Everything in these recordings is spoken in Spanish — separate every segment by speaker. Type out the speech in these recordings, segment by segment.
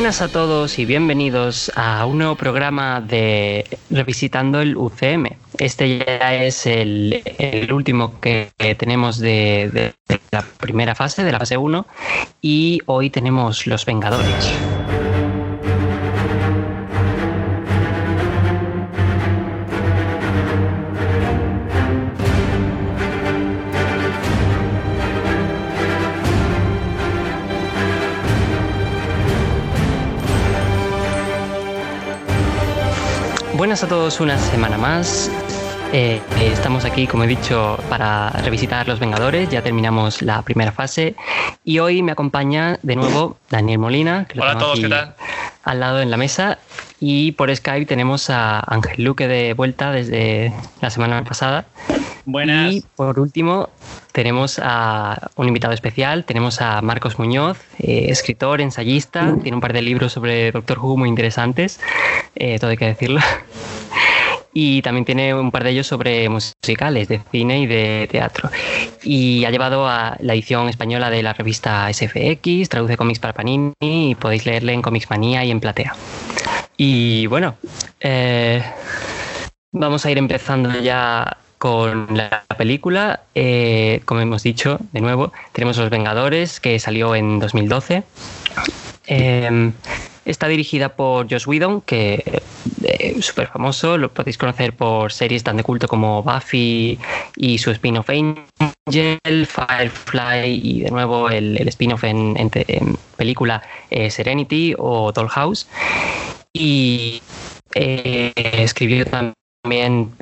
Speaker 1: Buenas a todos y bienvenidos a un nuevo programa de Revisitando el UCM. Este ya es el, último que tenemos de, de la primera fase, de la fase 1, y hoy tenemos Los Vengadores. Buenas a todos una semana más. Eh, estamos aquí, como he dicho, para revisitar Los Vengadores. Ya terminamos la primera fase. Y hoy me acompaña de nuevo Daniel Molina.
Speaker 2: Que Hola a todos, ¿qué tal?
Speaker 1: Al lado en la mesa. Y por Skype tenemos a Ángel Luque de vuelta desde la semana pasada.
Speaker 3: Buenas.
Speaker 1: Y por último, tenemos a un invitado especial. Tenemos a Marcos Muñoz, eh, escritor, ensayista. Tiene un par de libros sobre Doctor Who muy interesantes. Eh, todo hay que decirlo. y también tiene un par de ellos sobre musicales, de cine y de teatro. Y ha llevado a la edición española de la revista SFX, traduce cómics para Panini y podéis leerle en Comics Manía y en Platea. Y bueno, eh, vamos a ir empezando ya con la película. Eh, como hemos dicho, de nuevo, tenemos Los Vengadores, que salió en 2012. Eh, Está dirigida por Josh Whedon, que es eh, súper famoso, lo podéis conocer por series tan de culto como Buffy y su spin-off Angel, Firefly y de nuevo el, el spin-off en, película eh, Serenity o Dollhouse. Y eh, escribió también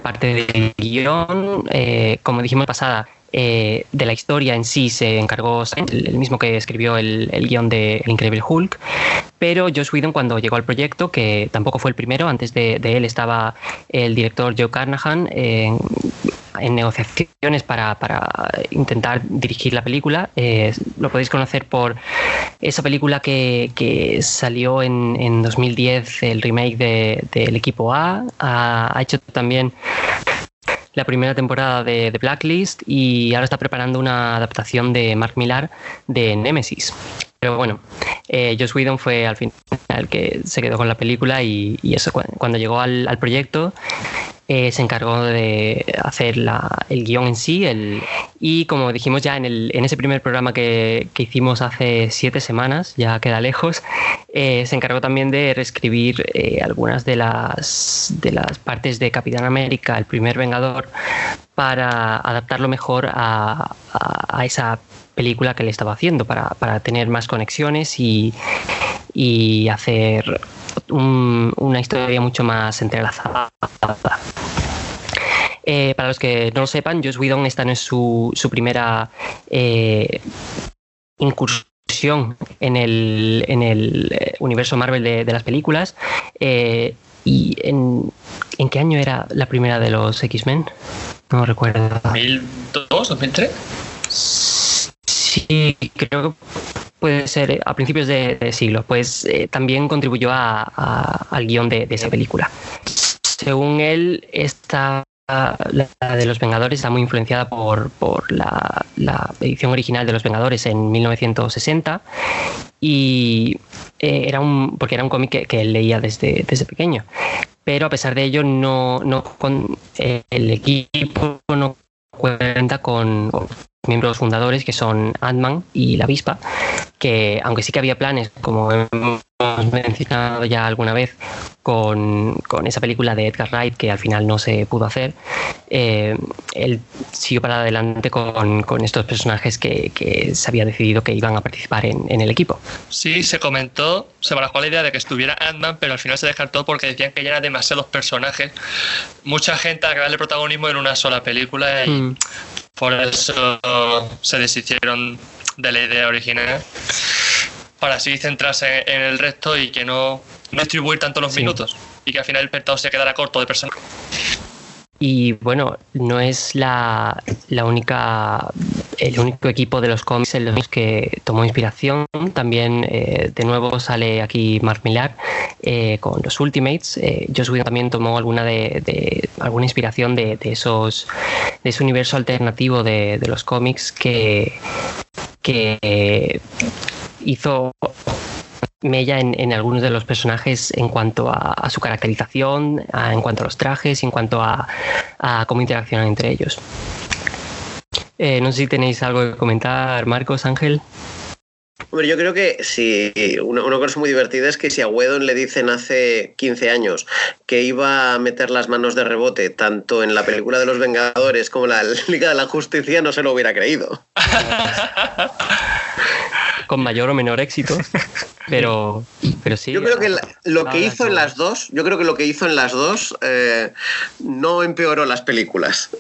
Speaker 1: parte del guion, eh, como dijimos pasada, eh, de la historia en sí se encargó el, mismo que escribió el, el guion de El Increíble Hulk, pero Josh Whedon cuando llegó al proyecto, que tampoco fue el primero, antes de, de él estaba el director Joe Carnahan eh, en negociaciones para, para, intentar dirigir la película. Eh, lo podéis conocer por esa película que, que salió en, en, 2010, el remake del de, equipo A. Ha hecho también la primera temporada de, Blacklist y ahora está preparando una adaptación de Mark Millar de Nemesis. Pero bueno, eh, Joss Whedon fue al final el que se quedó con la película y, eso cuando llegó al proyecto eh, se encargó de hacer la, el guion en sí el, y como dijimos ya en, el, en ese primer programa que, que, hicimos hace siete semanas, ya queda lejos, eh, se encargó también de reescribir eh, algunas de las, de las partes de Capitán América, el primer Vengador, para adaptarlo mejor a, a, a esa película que le estaba haciendo para, para tener más conexiones y, y hacer un, una historia mucho más entrelazada. Eh, para los que no lo sepan, Joss Whedon esta no es su, su primera eh, incursión en el, en el universo Marvel de, de las películas. Eh, ¿Y en, en, qué año era la primera de los X-Men? No recuerdo.
Speaker 2: ¿2002? ¿2003?
Speaker 1: Sí, creo que puede ser a principios de, siglo, pues eh, también contribuyó a, al guion de, esa película. Según él, esta la de los Vengadores está muy influenciada por, por la, edición original de los Vengadores en 1960 y eh, era un porque era un cómic que, él leía desde, desde pequeño pero a pesar de ello no, no con eh, el equipo no cuenta con miembros fundadores que son Ant-Man y la avispa, que aunque sí que había planes, como hemos mencionado ya alguna vez, con, con esa película de Edgar Wright que al final no se pudo hacer, eh, él siguió para adelante con, con estos personajes que, que, se había decidido que iban a participar en, en, el equipo.
Speaker 2: Sí, se comentó, se barajó la idea de que estuviera Ant-Man, pero al final se descartó porque decían que ya eran demasiados personajes, mucha gente a darle protagonismo en una sola película y mm. Por eso se deshicieron de la idea original para así centrarse en el resto y que no, no distribuir tanto los sí. minutos y que al final el espectador se quedara corto de personas.
Speaker 1: Y bueno, no es la, la, única, el único equipo de los cómics en los que tomó inspiración. También eh, de nuevo sale aquí Mark Millar eh, con los Ultimates. Eh, Joss también tomó alguna de, alguna inspiración de, de, esos de ese universo alternativo de, de los cómics que, que hizo mella en, algunos de los personajes en cuanto a, su caracterización, en cuanto a los trajes, en cuanto a, cómo interaccionan entre ellos. Eh, no sé si tenéis algo que comentar, Marcos, Ángel.
Speaker 3: Hombre, yo creo que si una, cosa muy divertida es que si a Wedon le dicen hace 15 años que iba a meter las manos de rebote tanto en la película de los Vengadores como en la Liga de la Justicia, no se lo hubiera creído.
Speaker 1: Con mayor o menor éxito, pero, pero sí.
Speaker 3: Yo creo que lo que hizo en las dos, yo creo que lo que hizo en las dos eh, no empeoró las películas.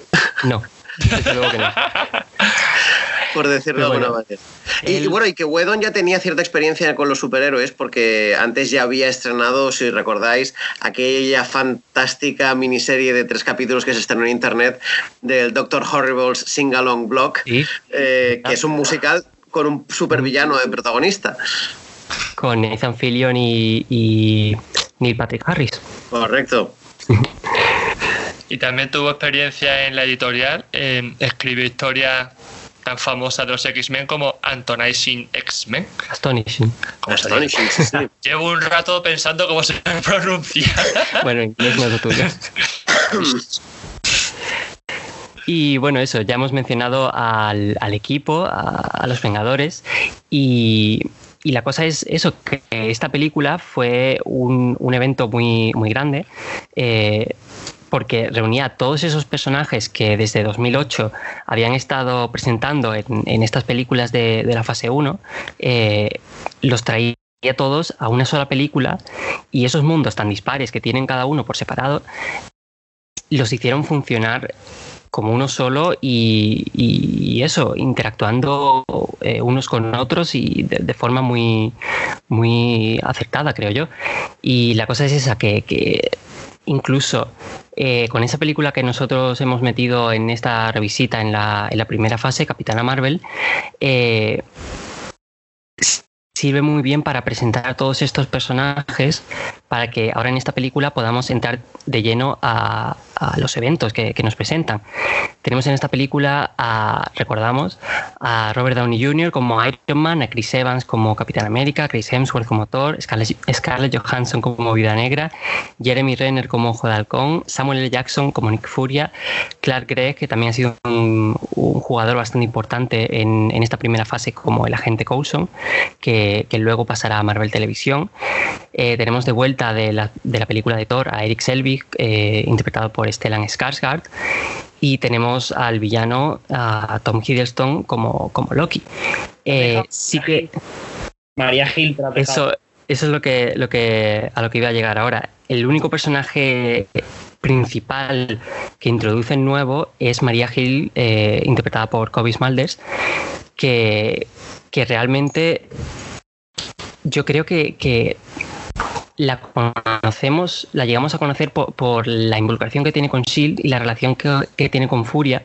Speaker 1: No, desde luego que no.
Speaker 3: por decirlo de alguna manera. Y, bueno, y que Wedon ya tenía cierta experiencia con los superhéroes, porque antes ya había estrenado, si recordáis, aquella fantástica miniserie de tres capítulos que se estrenó en internet del Doctor Horrible's Sing Along Block, eh, que es un musical con un supervillano de protagonista.
Speaker 1: Con Nathan Fillion y, Neil Patrick Harris.
Speaker 3: Correcto.
Speaker 2: y también tuvo experiencia en la editorial, escribió historias tan famosa de los X-Men como Antonizing X-Men.
Speaker 1: Astonishing.
Speaker 3: Astonishing, sí,
Speaker 2: Llevo un rato pensando cómo se pronuncia.
Speaker 1: bueno, inglés no es lo tuyo. Y bueno, eso, ya hemos mencionado al, equipo, a, los Vengadores, y, la cosa es eso, que esta película fue un, evento muy, muy grande. Eh, porque reunía a todos esos personajes que desde 2008 habían estado presentando en, estas películas de, la fase 1, eh, los traía todos a una sola película y esos mundos tan dispares que tienen cada uno por separado los hicieron funcionar como uno solo y, eso, interactuando eh, unos con otros y de, forma muy, muy acertada, creo yo. Y la cosa es esa, que incluso eh, con esa película que nosotros hemos metido en esta revisita en la, en la primera fase, Capitana Marvel, eh, sirve muy bien para presentar a todos estos personajes para que ahora en esta película podamos entrar de lleno a, los eventos que, nos presentan. Tenemos en esta película, recordamos, a Robert Downey Jr. como Iron Man, a Chris Evans como Capitán América, Chris Hemsworth como Thor, Scarlett, Johansson como Vida Negra, Jeremy Renner como Ojo de Halcón, Samuel L. Jackson como Nick Furia, Clark Gregg, que también ha sido un, jugador bastante importante en, esta primera fase como el agente Coulson, que, luego pasará a Marvel Televisión. Eh, tenemos de vuelta de la, película de Thor a Eric Selvig, eh, interpretado por Stellan Skarsgård y tenemos al villano a Tom Hiddleston como, como Loki. Eh, sí que
Speaker 4: María Gil
Speaker 1: eso, eso es lo que, lo que a lo que iba a llegar ahora. El único personaje principal que introducen nuevo es María Gil, eh, interpretada por Kobe Smulders, que, que realmente yo creo que, que la conocemos, la llegamos a conocer por, la involucración que tiene con Shield y la relación que, tiene con Furia.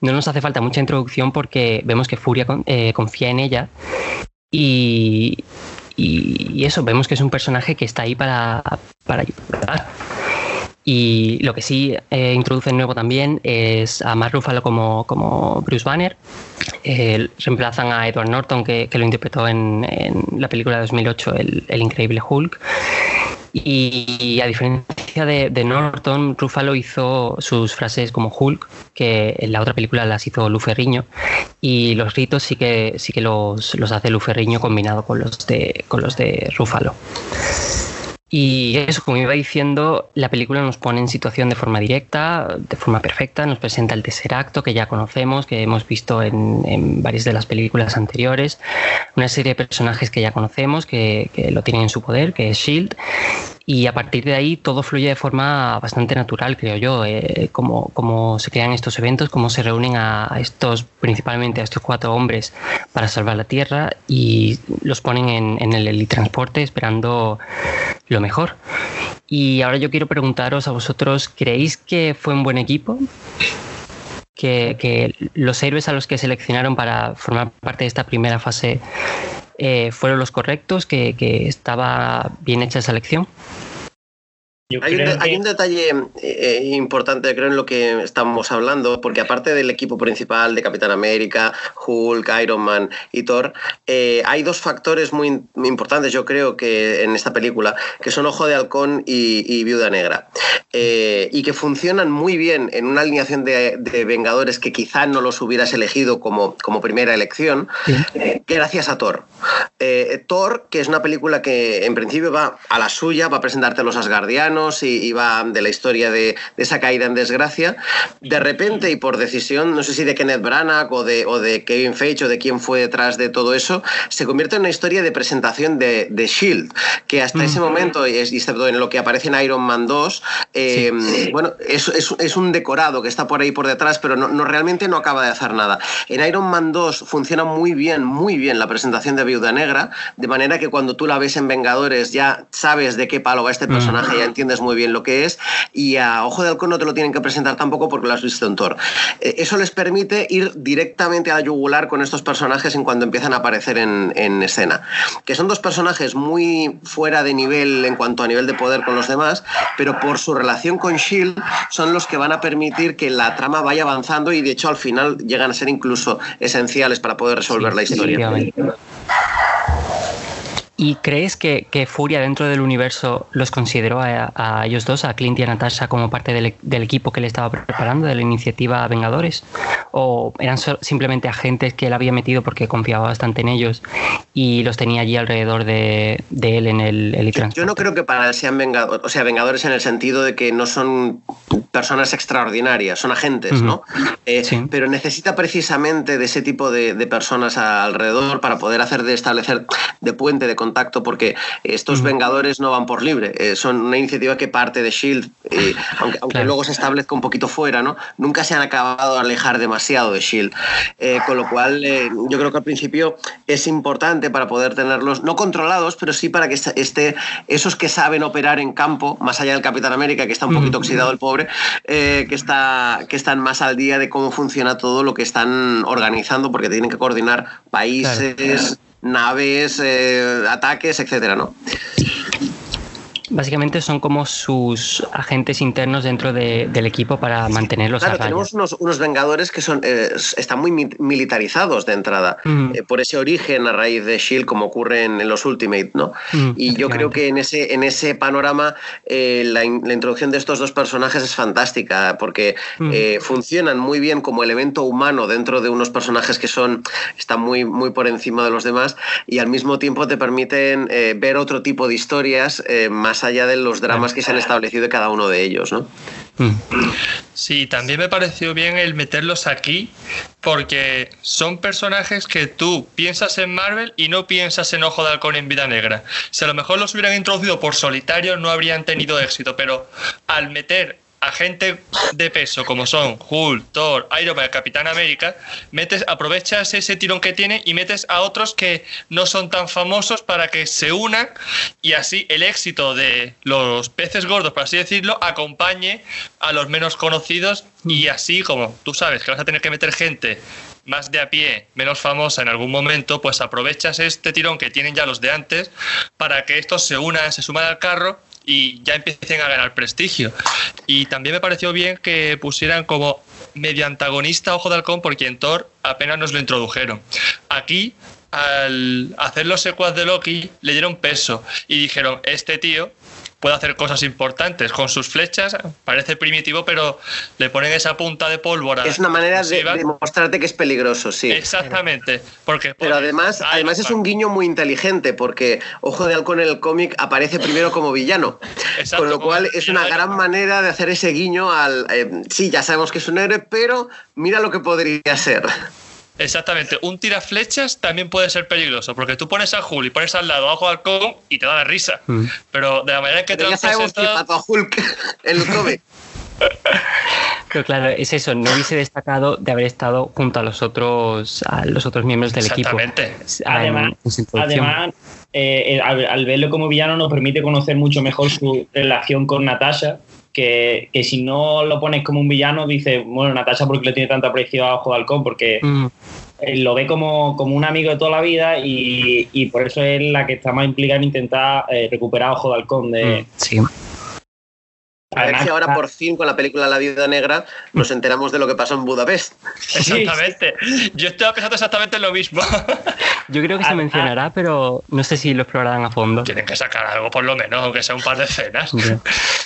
Speaker 1: No nos hace falta mucha introducción porque vemos que Furia eh, confía en ella y, eso, vemos que es un personaje que está ahí para, para ayudar. Y lo que sí eh, introduce nuevo también es a Mark Ruffalo como, como Bruce Banner. Reemplazan a Edward Norton, que, lo interpretó en, la película de 2008, el, el Increíble Hulk. Y, a diferencia de, Norton, Ruffalo hizo sus frases como Hulk, que en la otra película las hizo Lu Ferriño, y los ritos sí que, sí que los, los hace Lu Ferriño combinado con los de, con los de Ruffalo. Y eso, como iba diciendo, la película nos pone en situación de forma directa, de forma perfecta, nos presenta el tercer acto que ya conocemos, que hemos visto en, varias de las películas anteriores, una serie de personajes que ya conocemos, que, que lo tienen en su poder, que es Shield, y a partir de ahí todo fluye de forma bastante natural, creo yo, eh, como, se crean estos eventos, cómo se reúnen a, estos, principalmente a estos cuatro hombres para salvar la Tierra y los ponen en, en el helitransporte esperando lo mejor. Y ahora yo quiero preguntaros a vosotros, ¿creéis que fue un buen equipo? Que, los héroes a los que seleccionaron para formar parte de esta primera fase eh, fueron los correctos, que, estaba bien hecha esa elección.
Speaker 3: Hay, un, detalle eh, importante, creo, en lo que estamos hablando, porque aparte del equipo principal de Capitán América, Hulk, Iron Man y Thor, eh, hay dos factores muy, importantes, yo creo, que en esta película, que son Ojo de Halcón y, Viuda Negra, eh, y que funcionan muy bien en una alineación de, Vengadores que quizá no los hubieras elegido como, como primera elección, gracias a Thor. Thor, que es una película que en principio va a la suya, va a presentarte a los Asgardianos, y, va de la historia de, esa caída en desgracia. De repente y por decisión, no sé si de Kenneth Branagh o de, o de Kevin Feige o de quién fue detrás de todo eso, se convierte en una historia de presentación de, de Shield, que hasta ese momento, y excepto en lo que aparece en Iron Man 2, eh, bueno, es, es, un decorado que está por ahí por detrás, pero no, no, realmente no acaba de hacer nada. En Iron Man 2 funciona muy bien, muy bien la presentación de Viuda Negra, de manera que cuando tú la ves en Vengadores ya sabes de qué palo va este personaje, ya entiendes muy bien lo que es y a Ojo de Halcón no te lo tienen que presentar tampoco porque lo has visto en Thor. Eh, eso les permite ir directamente a la yugular con estos personajes en cuanto empiezan a aparecer en, en escena. Que son dos personajes muy fuera de nivel en cuanto a nivel de poder con los demás, pero por su relación con Shield son los que van a permitir que la trama vaya avanzando y de hecho al final llegan a ser incluso esenciales para poder resolver la historia.
Speaker 1: ¿Y crees que, Furia dentro del universo los consideró a, ellos dos, a Clint y a Natasha, como parte del, equipo que le estaba preparando, de la iniciativa Vengadores? ¿O eran simplemente agentes que él había metido porque confiaba bastante en ellos y los tenía allí alrededor de, él en el, el
Speaker 3: yo, yo, no creo que para él sean Vengadores, o sea, Vengadores en el sentido de que no son personas extraordinarias, son agentes, ¿no? Eh, pero necesita precisamente de ese tipo de, personas alrededor para poder hacer de establecer de puente de contacto, porque estos Vengadores no van por libre, eh, son una iniciativa que parte de Shield, eh, aunque, luego se establezca un poquito fuera, ¿no? Nunca se han acabado de alejar demasiado de Shield, con lo cual yo creo que al principio es importante para poder tenerlos no controlados, pero sí para que esté esos que saben operar en campo, más allá del Capitán América que está un poquito oxidado el pobre, eh, que, está, que están más al día de cómo funciona todo lo que están organizando, porque tienen que coordinar países, naves, eh, ataques, etcétera, ¿no?
Speaker 1: Básicamente son como sus agentes internos dentro del equipo para mantenerlos
Speaker 3: claro, tenemos unos, vengadores que son eh, están muy militarizados de entrada eh, por ese origen a raíz de Shield como ocurre en, los Ultimate, ¿no? y yo creo que en ese en ese panorama eh, la, introducción de estos dos personajes es fantástica porque funcionan muy bien como elemento humano dentro de unos personajes que son están muy muy por encima de los demás y al mismo tiempo te permiten ver otro tipo de historias más allá de los dramas que se han establecido de cada uno de ellos, ¿no?
Speaker 2: Mm. Sí, también me pareció bien el meterlos aquí porque son personajes que tú piensas en Marvel y no piensas en Ojo de Halcón en Vida Negra. Si a lo mejor los hubieran introducido por solitario no habrían tenido éxito, pero al meter agente de peso como son Hulk, Thor, Iron Man, Capitán América, metes, aprovechas ese tirón que tiene y metes a otros que no son tan famosos para que se unan y así el éxito de los peces gordos, por así decirlo, acompañe a los menos conocidos y así como tú sabes que vas a tener que meter gente más de a pie, menos famosa en algún momento, pues aprovechas este tirón que tienen ya los de antes para que estos se unan, se suman al carro y ya empiecen a ganar prestigio. Y también me pareció bien que pusieran como medio antagonista Ojo de Halcón porque en Thor apenas nos lo introdujeron. Aquí, al hacer los secuas de Loki, le dieron peso y dijeron, este tío puede hacer cosas importantes con sus flechas. Parece primitivo, pero le ponen esa punta de pólvora.
Speaker 3: Es una manera de demostrarte que es peligroso, sí.
Speaker 2: Exactamente. Porque,
Speaker 3: pero además, además es un guiño muy inteligente, porque Ojo de Halcón en el cómic aparece primero como villano. con lo cual es una gran manera de hacer ese guiño al. Eh, sí, ya sabemos que es un héroe, pero mira lo que podría ser.
Speaker 2: Exactamente, un tiraflechas también puede ser peligroso, porque tú pones a Hulk y pones al lado a Halcón y te da la risa. Mm. Pero de la manera que te
Speaker 3: ya sabemos que a Hulk el cómic.
Speaker 1: Pero claro, es eso, no hubiese destacado de haber estado junto a los otros, a los otros miembros del equipo.
Speaker 2: Exactamente.
Speaker 4: Además, además eh, al, al, verlo como villano nos permite conocer mucho mejor su relación con Natasha, que, si no lo pones como un villano, dice, bueno, Natasha, ¿por qué le tiene tanto aprecio a Ojo de Halcón? Porque mm. lo ve como, un amigo de toda la vida y, por eso es la que está más implicada en intentar eh, recuperar Ojo de Halcón. De,
Speaker 1: mm, sí.
Speaker 3: A ver si ahora por fin con la película La Vida Negra nos enteramos de lo que pasó en Budapest.
Speaker 2: Exactamente. Yo estaba pensando exactamente lo mismo.
Speaker 1: Yo creo que se ah, mencionará, ah. pero no sé si lo explorarán a fondo.
Speaker 2: Tienen que sacar algo por lo menos, aunque sea un par de escenas.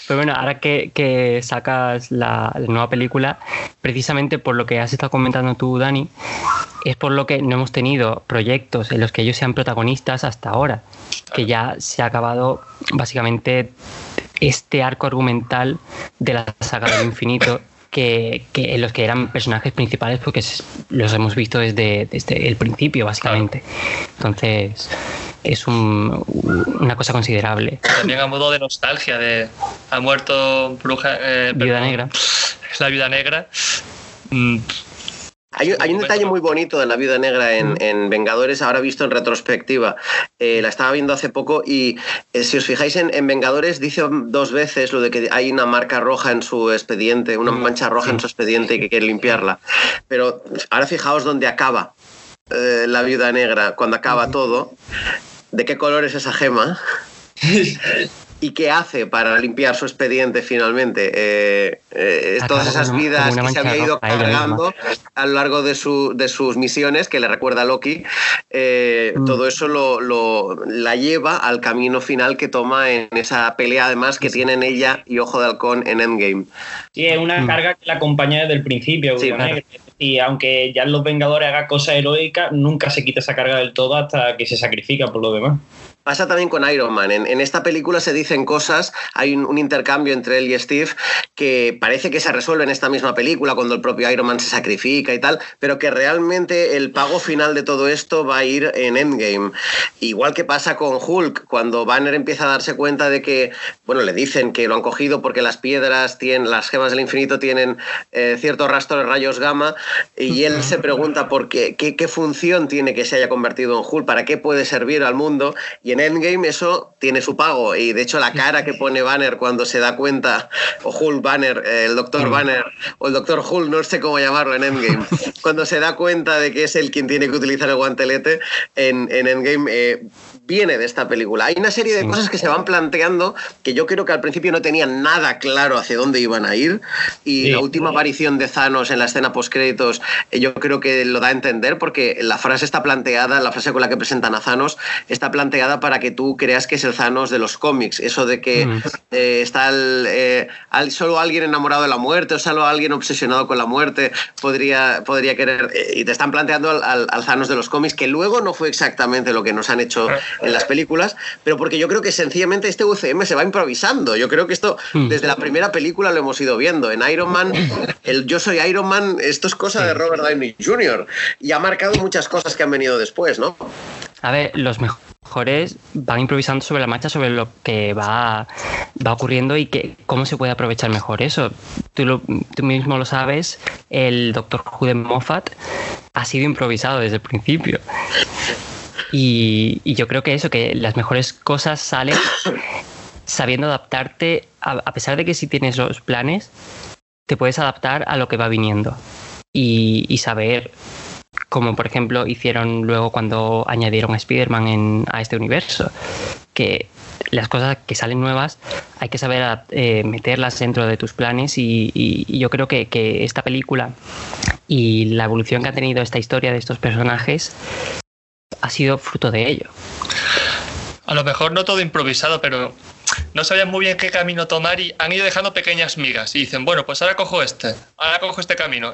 Speaker 1: Pero bueno, ahora que, sacas la, nueva película, precisamente por lo que has estado comentando tú, Dani, es por lo que no hemos tenido proyectos en los que ellos sean protagonistas hasta ahora, que ya se ha acabado básicamente este arco argumental de la saga del infinito. Que, en los que eran personajes principales porque los hemos visto desde, desde el principio básicamente entonces es una cosa considerable.
Speaker 2: También a modo de nostalgia de ha muerto bruja
Speaker 1: eh, viuda negra.
Speaker 2: es la viuda negra. Mm,
Speaker 3: hay, un detalle muy bonito de la vida negra en, Vengadores, ahora visto en retrospectiva. Eh, la estaba viendo hace poco y eh, si os fijáis en, Vengadores dice dos veces lo de que hay una marca roja en su expediente, una mancha roja en su expediente y que quiere limpiarla. Pero ahora fijaos dónde acaba eh, la viuda negra, cuando acaba todo. ¿De qué color es esa gema? y qué hace para limpiar su expediente finalmente. Eh, eh, todas esas vidas que se había ido cargando a lo largo de, su, de, sus misiones, que le recuerda a Loki, eh, mm. todo eso lo, la lleva al camino final que toma en esa pelea además que tienen ella y Ojo de Halcón en Endgame.
Speaker 4: Sí, es una mm. carga que la acompaña desde el principio. Y aunque ya en Los Vengadores haga cosas heroicas, nunca se quita esa carga del todo hasta que se sacrifica por lo demás.
Speaker 3: Pasa también con Iron Man. En, esta película se dicen cosas, hay un, intercambio entre él y Steve que parece que se resuelve en esta misma película cuando el propio Iron Man se sacrifica y tal, pero que realmente el pago final de todo esto va a ir en Endgame. Igual que pasa con Hulk, cuando Banner empieza a darse cuenta de que, bueno, le dicen que lo han cogido porque las piedras tienen, las gemas del infinito tienen eh, cierto rastro de rayos gamma y él se pregunta por qué, qué, qué función tiene que se haya convertido en Hulk, para qué puede servir al mundo y en Endgame eso tiene su pago. Y de hecho la cara que pone Banner cuando se da cuenta, o Hulk Banner, eh, el Doctor Banner, o el Doctor Hulk, no sé cómo llamarlo en Endgame, cuando se da cuenta de que es él quien tiene que utilizar el guantelete en, en Endgame, eh, viene de esta película. Hay una serie de cosas que se van planteando que yo creo que al principio no tenían nada claro hacia dónde iban a ir y la última aparición de Thanos en la escena post-créditos eh, yo creo que lo da a entender porque la frase está planteada, la frase con la que presentan a Thanos está planteada para que tú creas que es el Thanos de los cómics. Eso de que mm. eh, está eh, solo alguien enamorado de la muerte o solo alguien obsesionado con la muerte podría, podría querer... y te están planteando al, al Thanos de los cómics que luego no fue exactamente lo que nos han hecho en las películas, pero porque yo creo que sencillamente este UCM se va improvisando. Yo creo que esto hmm. desde la primera película lo hemos ido viendo. En Iron Man, el Yo soy Iron Man, esto es cosa de Robert Downey Jr. y ha marcado muchas cosas que han venido después, ¿no?
Speaker 1: A ver, los mejores van improvisando sobre la marcha sobre lo que va, va ocurriendo y que cómo se puede aprovechar mejor eso. Tú, tú mismo lo sabes, el Doctor Who de Moffat ha sido improvisado desde el principio. Y, yo creo que eso, que las mejores cosas salen sabiendo adaptarte, a, pesar de que si tienes los planes, te puedes adaptar a lo que va viniendo. Y, saber, como por ejemplo hicieron luego cuando añadieron a Spider-Man a este universo, que las cosas que salen nuevas hay que saber eh, meterlas dentro de tus planes. Y, y yo creo que, esta película y la evolución que ha tenido esta historia de estos personajes ha sido fruto de ello.
Speaker 2: A lo mejor no todo improvisado, pero no sabían muy bien qué camino tomar y han ido dejando pequeñas migas y dicen, bueno, pues ahora cojo este, ahora cojo este camino.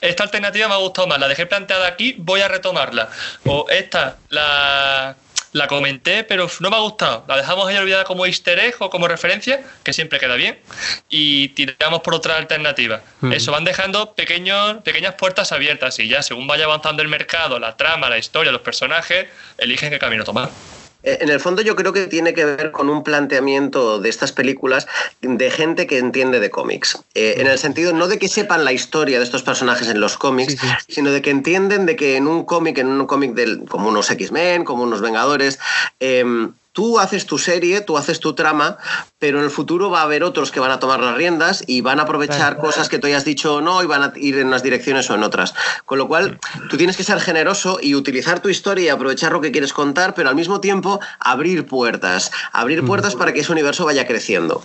Speaker 2: esta alternativa me ha gustado más, la dejé planteada aquí, voy a retomarla. O esta, la, la comenté, pero no me ha gustado. La dejamos ahí olvidada como easter egg o como referencia, que siempre queda bien, y tiramos por otra alternativa. Eso, van dejando pequeños, pequeñas puertas abiertas y ya según vaya avanzando el mercado, la trama, la historia, los personajes, eligen qué camino tomar.
Speaker 3: Eh, en el fondo yo creo que tiene que ver con un planteamiento de estas películas de gente que entiende de cómics. Eh, en el sentido no de que sepan la historia de estos personajes en los cómics, sino de que entienden de que en un cómic, en un cómic como unos X-Men, como unos Vengadores, em, tú haces tu serie, tú haces tu trama, pero en el futuro va a haber otros que van a tomar las riendas y van a aprovechar cosas que tú hayas dicho o no y van a ir en unas direcciones o en otras. Con lo cual, tú tienes que ser generoso y utilizar tu historia y aprovechar lo que quieres contar, pero al mismo tiempo abrir puertas, abrir puertas para que ese universo vaya creciendo.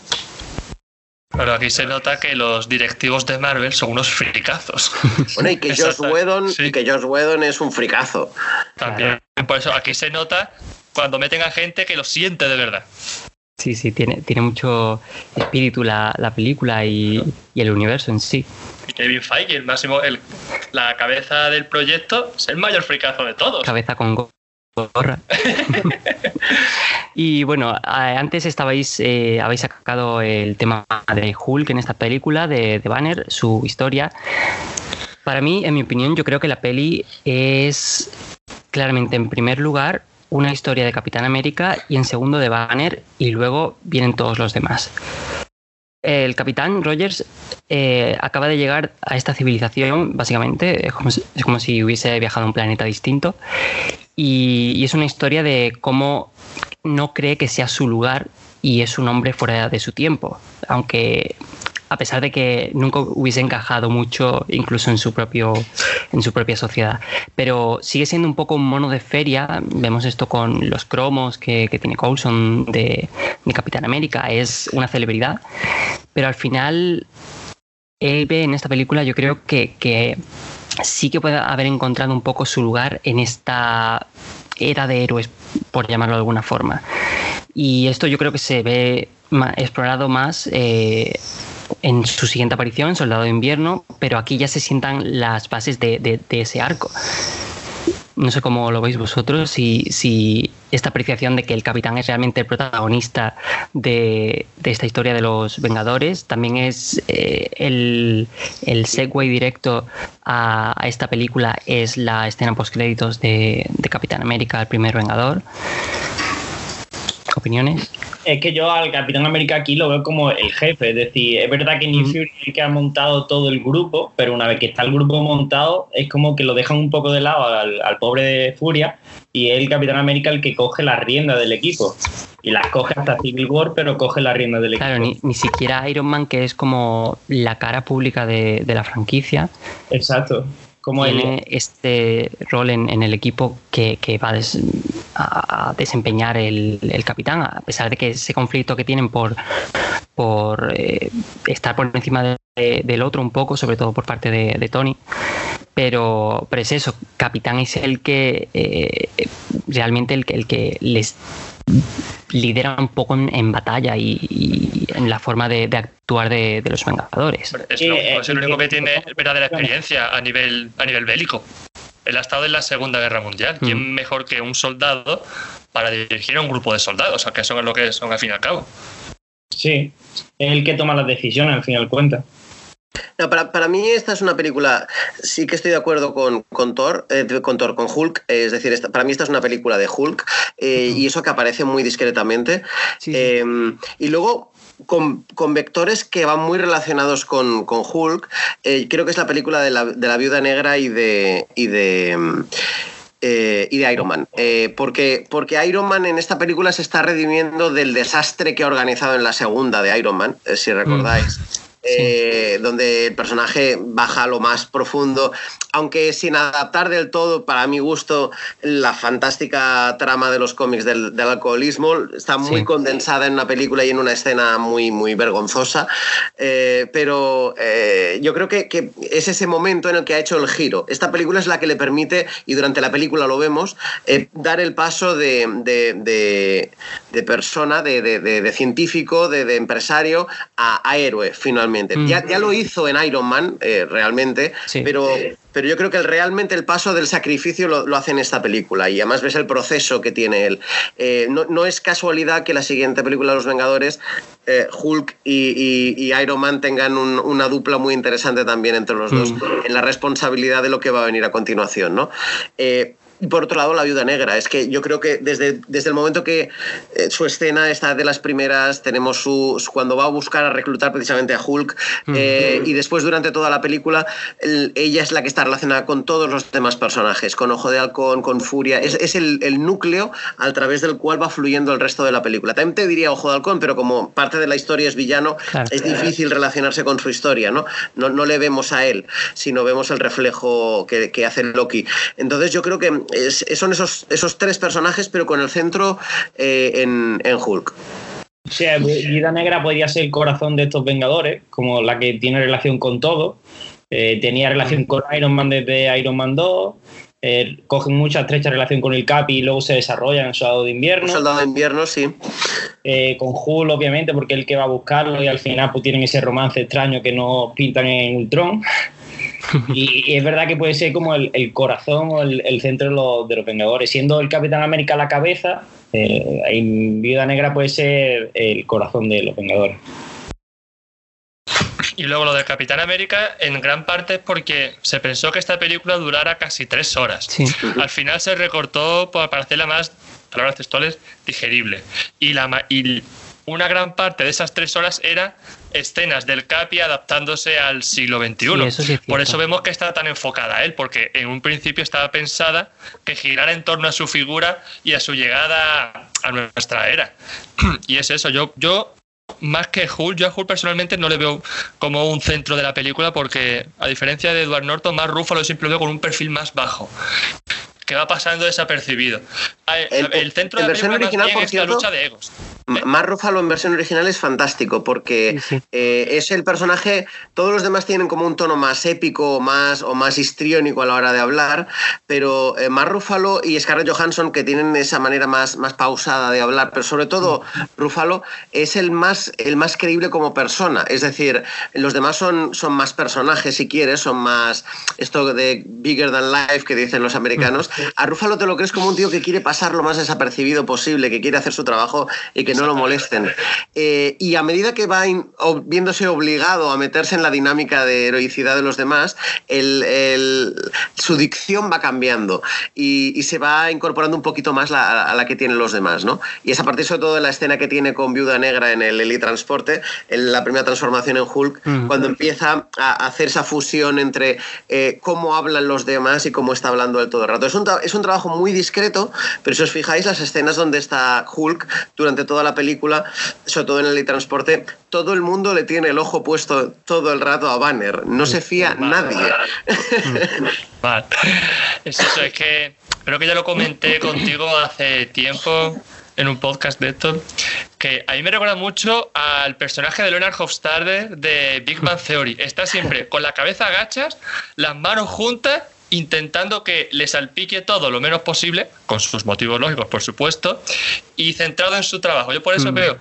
Speaker 2: Pero aquí se nota que los directivos de Marvel son unos fricazos.
Speaker 3: Bueno, y que Josh Whedon, y que Josh Whedon es un fricazo.
Speaker 2: También. Por eso aquí se nota cuando meten a gente que lo siente de verdad.
Speaker 1: Sí, sí, tiene, tiene mucho espíritu la, película y, el universo en sí.
Speaker 2: Y Kevin Feige, el máximo, el, la cabeza del proyecto, es el mayor fricazo de todos.
Speaker 1: Cabeza con gorra. y bueno, antes estabais, eh, habéis sacado el tema de Hulk en esta película, de, de Banner, su historia. Para mí, en mi opinión, yo creo que la peli es claramente, en primer lugar, una historia de Capitán América y en segundo de Banner y luego vienen todos los demás. El capitán Rogers eh, acaba de llegar a esta civilización, básicamente, es como, si, hubiese viajado a un planeta distinto, y, y es una historia de cómo no cree que sea su lugar y es un hombre fuera de su tiempo, aunque a pesar de que nunca hubiese encajado mucho incluso en su, propio, en su propia sociedad. Pero sigue siendo un poco un mono de feria, vemos esto con los cromos que, tiene Coulson de, Capitán América, es una celebridad, pero al final él ve en esta película yo creo que, sí que puede haber encontrado un poco su lugar en esta era de héroes, por llamarlo de alguna forma. Y esto yo creo que se ve explorado más eh, en su siguiente aparición, Soldado de Invierno, pero aquí ya se sientan las bases de, ese arco. No sé cómo lo veis vosotros, si, si, esta apreciación de que el capitán es realmente el protagonista de, esta historia de los Vengadores también es eh, el, el segue directo a, esta película, es la escena post-créditos de, de Capitán América, el primer Vengador. ¿Opiniones?
Speaker 4: Es que yo al Capitán América aquí lo veo como el jefe. Es decir, es verdad que Nick Fury es el que ha montado todo el grupo, pero una vez que está el grupo montado, es como que lo dejan un poco de lado al, pobre de Furia y es el Capitán América el que coge la rienda del equipo. Y las coge hasta Civil War, pero coge la rienda del equipo.
Speaker 1: Claro, ni, siquiera Iron Man, que es como la cara pública de, de la franquicia.
Speaker 4: Exacto
Speaker 1: tiene este rol en, el equipo que, va a, desempeñar el, capitán, a pesar de que ese conflicto que tienen por, por eh, estar por encima del otro un poco, sobre todo por parte de, Tony. Pero, pero es eso, capitán es el que eh, realmente el, el que les lidera un poco en, batalla y, en la forma de, actuar de, los Vengadores.
Speaker 2: Es, el único que tiene verdadera experiencia a nivel, a nivel bélico. Él ha estado en la Segunda Guerra Mundial. ¿Quién mm. mejor que un soldado para dirigir a un grupo de soldados? que son lo que son al fin y al cabo.
Speaker 4: Sí, es el que toma las decisiones al fin y al cuenta.
Speaker 3: No, para, para, mí esta es una película, sí que estoy de acuerdo con, con Thor, eh, con Thor, con Hulk, es decir, para mí esta es una película de Hulk eh, y eso que aparece muy discretamente. Em, y luego con, con, vectores que van muy relacionados con, con Hulk. Eh, creo que es la película de la, de la Viuda Negra y de. Y de em, y de Iron Man. porque, porque Iron Man en esta película se está redimiendo del desastre que ha organizado en la segunda de Iron Man, si recordáis. Eh, donde el personaje baja a lo más profundo, aunque sin adaptar del todo, para mi gusto, la fantástica trama de los cómics del, alcoholismo está muy condensada en una película y en una escena muy, muy vergonzosa, eh, pero eh, yo creo que, es ese momento en el que ha hecho el giro. Esta película es la que le permite, y durante la película lo vemos, dar el paso de, de, persona, de, científico, de, empresario a, a héroe, finalmente. Ya, ya, lo hizo en Iron Man, eh, realmente, pero, pero yo creo que realmente el paso del sacrificio lo, hace en esta película y además ves el proceso que tiene él. Eh, no, es casualidad que la siguiente película de Los Vengadores, eh, Hulk y, Iron Man tengan una dupla muy interesante también entre los dos mm. en la responsabilidad de lo que va a venir a continuación, ¿no? Y por otro lado, la viuda negra. Es que yo creo que desde, desde el momento que eh, su escena está de las primeras, tenemos su, cuando va a buscar a reclutar precisamente a Hulk, eh, y después durante toda la película, ella es la que está relacionada con todos los demás personajes, con Ojo de Halcón, con Furia. Es, es el, el, núcleo a través del cual va fluyendo el resto de la película. También te diría Ojo de Halcón, pero como parte de la historia es villano, es difícil relacionarse con su historia, ¿no? ¿no? No le vemos a él, sino vemos el reflejo que, que hace Loki. Entonces yo creo que son esos, esos tres personajes, pero con el centro eh, en, Hulk.
Speaker 4: Sí, Vida Negra podría ser el corazón de estos Vengadores, como la que tiene relación con todo. Eh, tenía relación con Iron Man desde Iron Man 2. Eh, cogen mucha estrecha relación con el Capi y luego se desarrolla en el Soldado de Invierno.
Speaker 3: El Soldado de Invierno, sí.
Speaker 4: Eh, con Hulk, obviamente, porque es el que va a buscarlo y al final pues tienen ese romance extraño que no pintan en Ultron. Y, es verdad que puede ser como el, corazón o el, centro de los, de los, Vengadores. Siendo el Capitán América la cabeza, eh, en Viuda Negra puede ser el corazón de los Vengadores.
Speaker 2: Y luego lo del Capitán América, en gran parte es porque se pensó que esta película durara casi tres horas. Al final se recortó para hacerla más, palabras textuales, digerible. Y, la, y una gran parte de esas tres horas era escenas del Capi adaptándose al siglo XXI. Por eso vemos que está tan enfocada a él, porque en un principio estaba pensada que girara en torno a su figura y a su llegada a nuestra era. Y es eso, yo, yo más que Hulk, yo a Hulk personalmente no le veo como un centro de la película porque, a diferencia de Edward Norton, más Ruffalo siempre lo veo con un perfil más bajo que va pasando desapercibido. El, centro de la versión original, es la lucha de egos.
Speaker 3: Más Ruffalo en versión original es fantástico porque eh, es el personaje, todos los demás tienen como un tono más épico más, o más histriónico a la hora de hablar, pero eh, más Ruffalo y Scarlett Johansson que tienen esa manera más, más pausada de hablar, pero sobre todo Ruffalo es el más, el más creíble como persona, es decir, los demás son, son más personajes si quieres, son más esto de bigger than life que dicen los americanos, a Rúfalo te lo crees como un tío que quiere pasar lo más desapercibido posible, que quiere hacer su trabajo y que no lo molesten. Eh, y a medida que va viéndose obligado a meterse en la dinámica de heroicidad de los demás, su dicción va cambiando y, se va incorporando un poquito más a la que tienen los demás. ¿no? Y es a partir sobre todo de la escena que tiene con Viuda Negra en el Elite Transporte, en la primera transformación en Hulk, cuando empieza a hacer esa fusión entre eh, cómo hablan los demás y cómo está hablando él todo el rato. Es un es un trabajo muy discreto, pero si os fijáis, las escenas donde está Hulk durante toda la película, sobre todo en el transporte, todo el mundo le tiene el ojo puesto todo el rato a Banner. No se fía nadie.
Speaker 2: Vale. Es eso, es que creo que ya lo comenté contigo hace tiempo en un podcast de esto, que a mí me recuerda mucho al personaje de Leonard Hofstadter de Big Bang Theory. Está siempre con la cabeza agachas, las manos juntas intentando que le salpique todo lo menos posible, con sus motivos lógicos, por supuesto, y centrado en su trabajo. Yo por eso mm. veo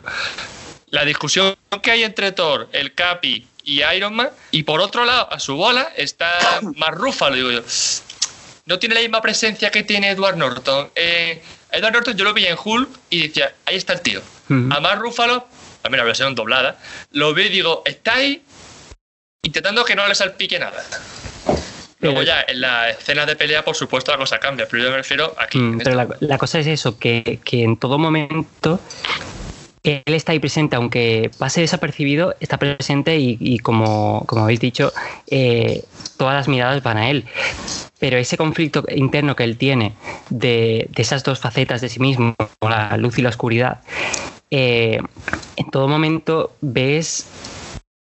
Speaker 2: la discusión que hay entre Thor, el Capi y Iron Man, y por otro lado, a su bola está más Rúfalo, digo yo. No tiene la misma presencia que tiene Edward Norton. Eh, Edward Norton yo lo vi en Hulk y decía, ahí está el tío. Mm. A más Rúfalo, también la versión doblada, lo veo y digo, está ahí intentando que no le salpique nada. Luego ya en la escena de pelea, por supuesto, la cosa cambia, pero yo me refiero aquí.
Speaker 1: Mm, pero la, cosa es eso, que, en todo momento él está ahí presente, aunque pase desapercibido, está presente y, como, habéis dicho, eh, todas las miradas van a él. Pero ese conflicto interno que él tiene de, esas dos facetas de sí mismo, la luz y la oscuridad, eh, en todo momento ves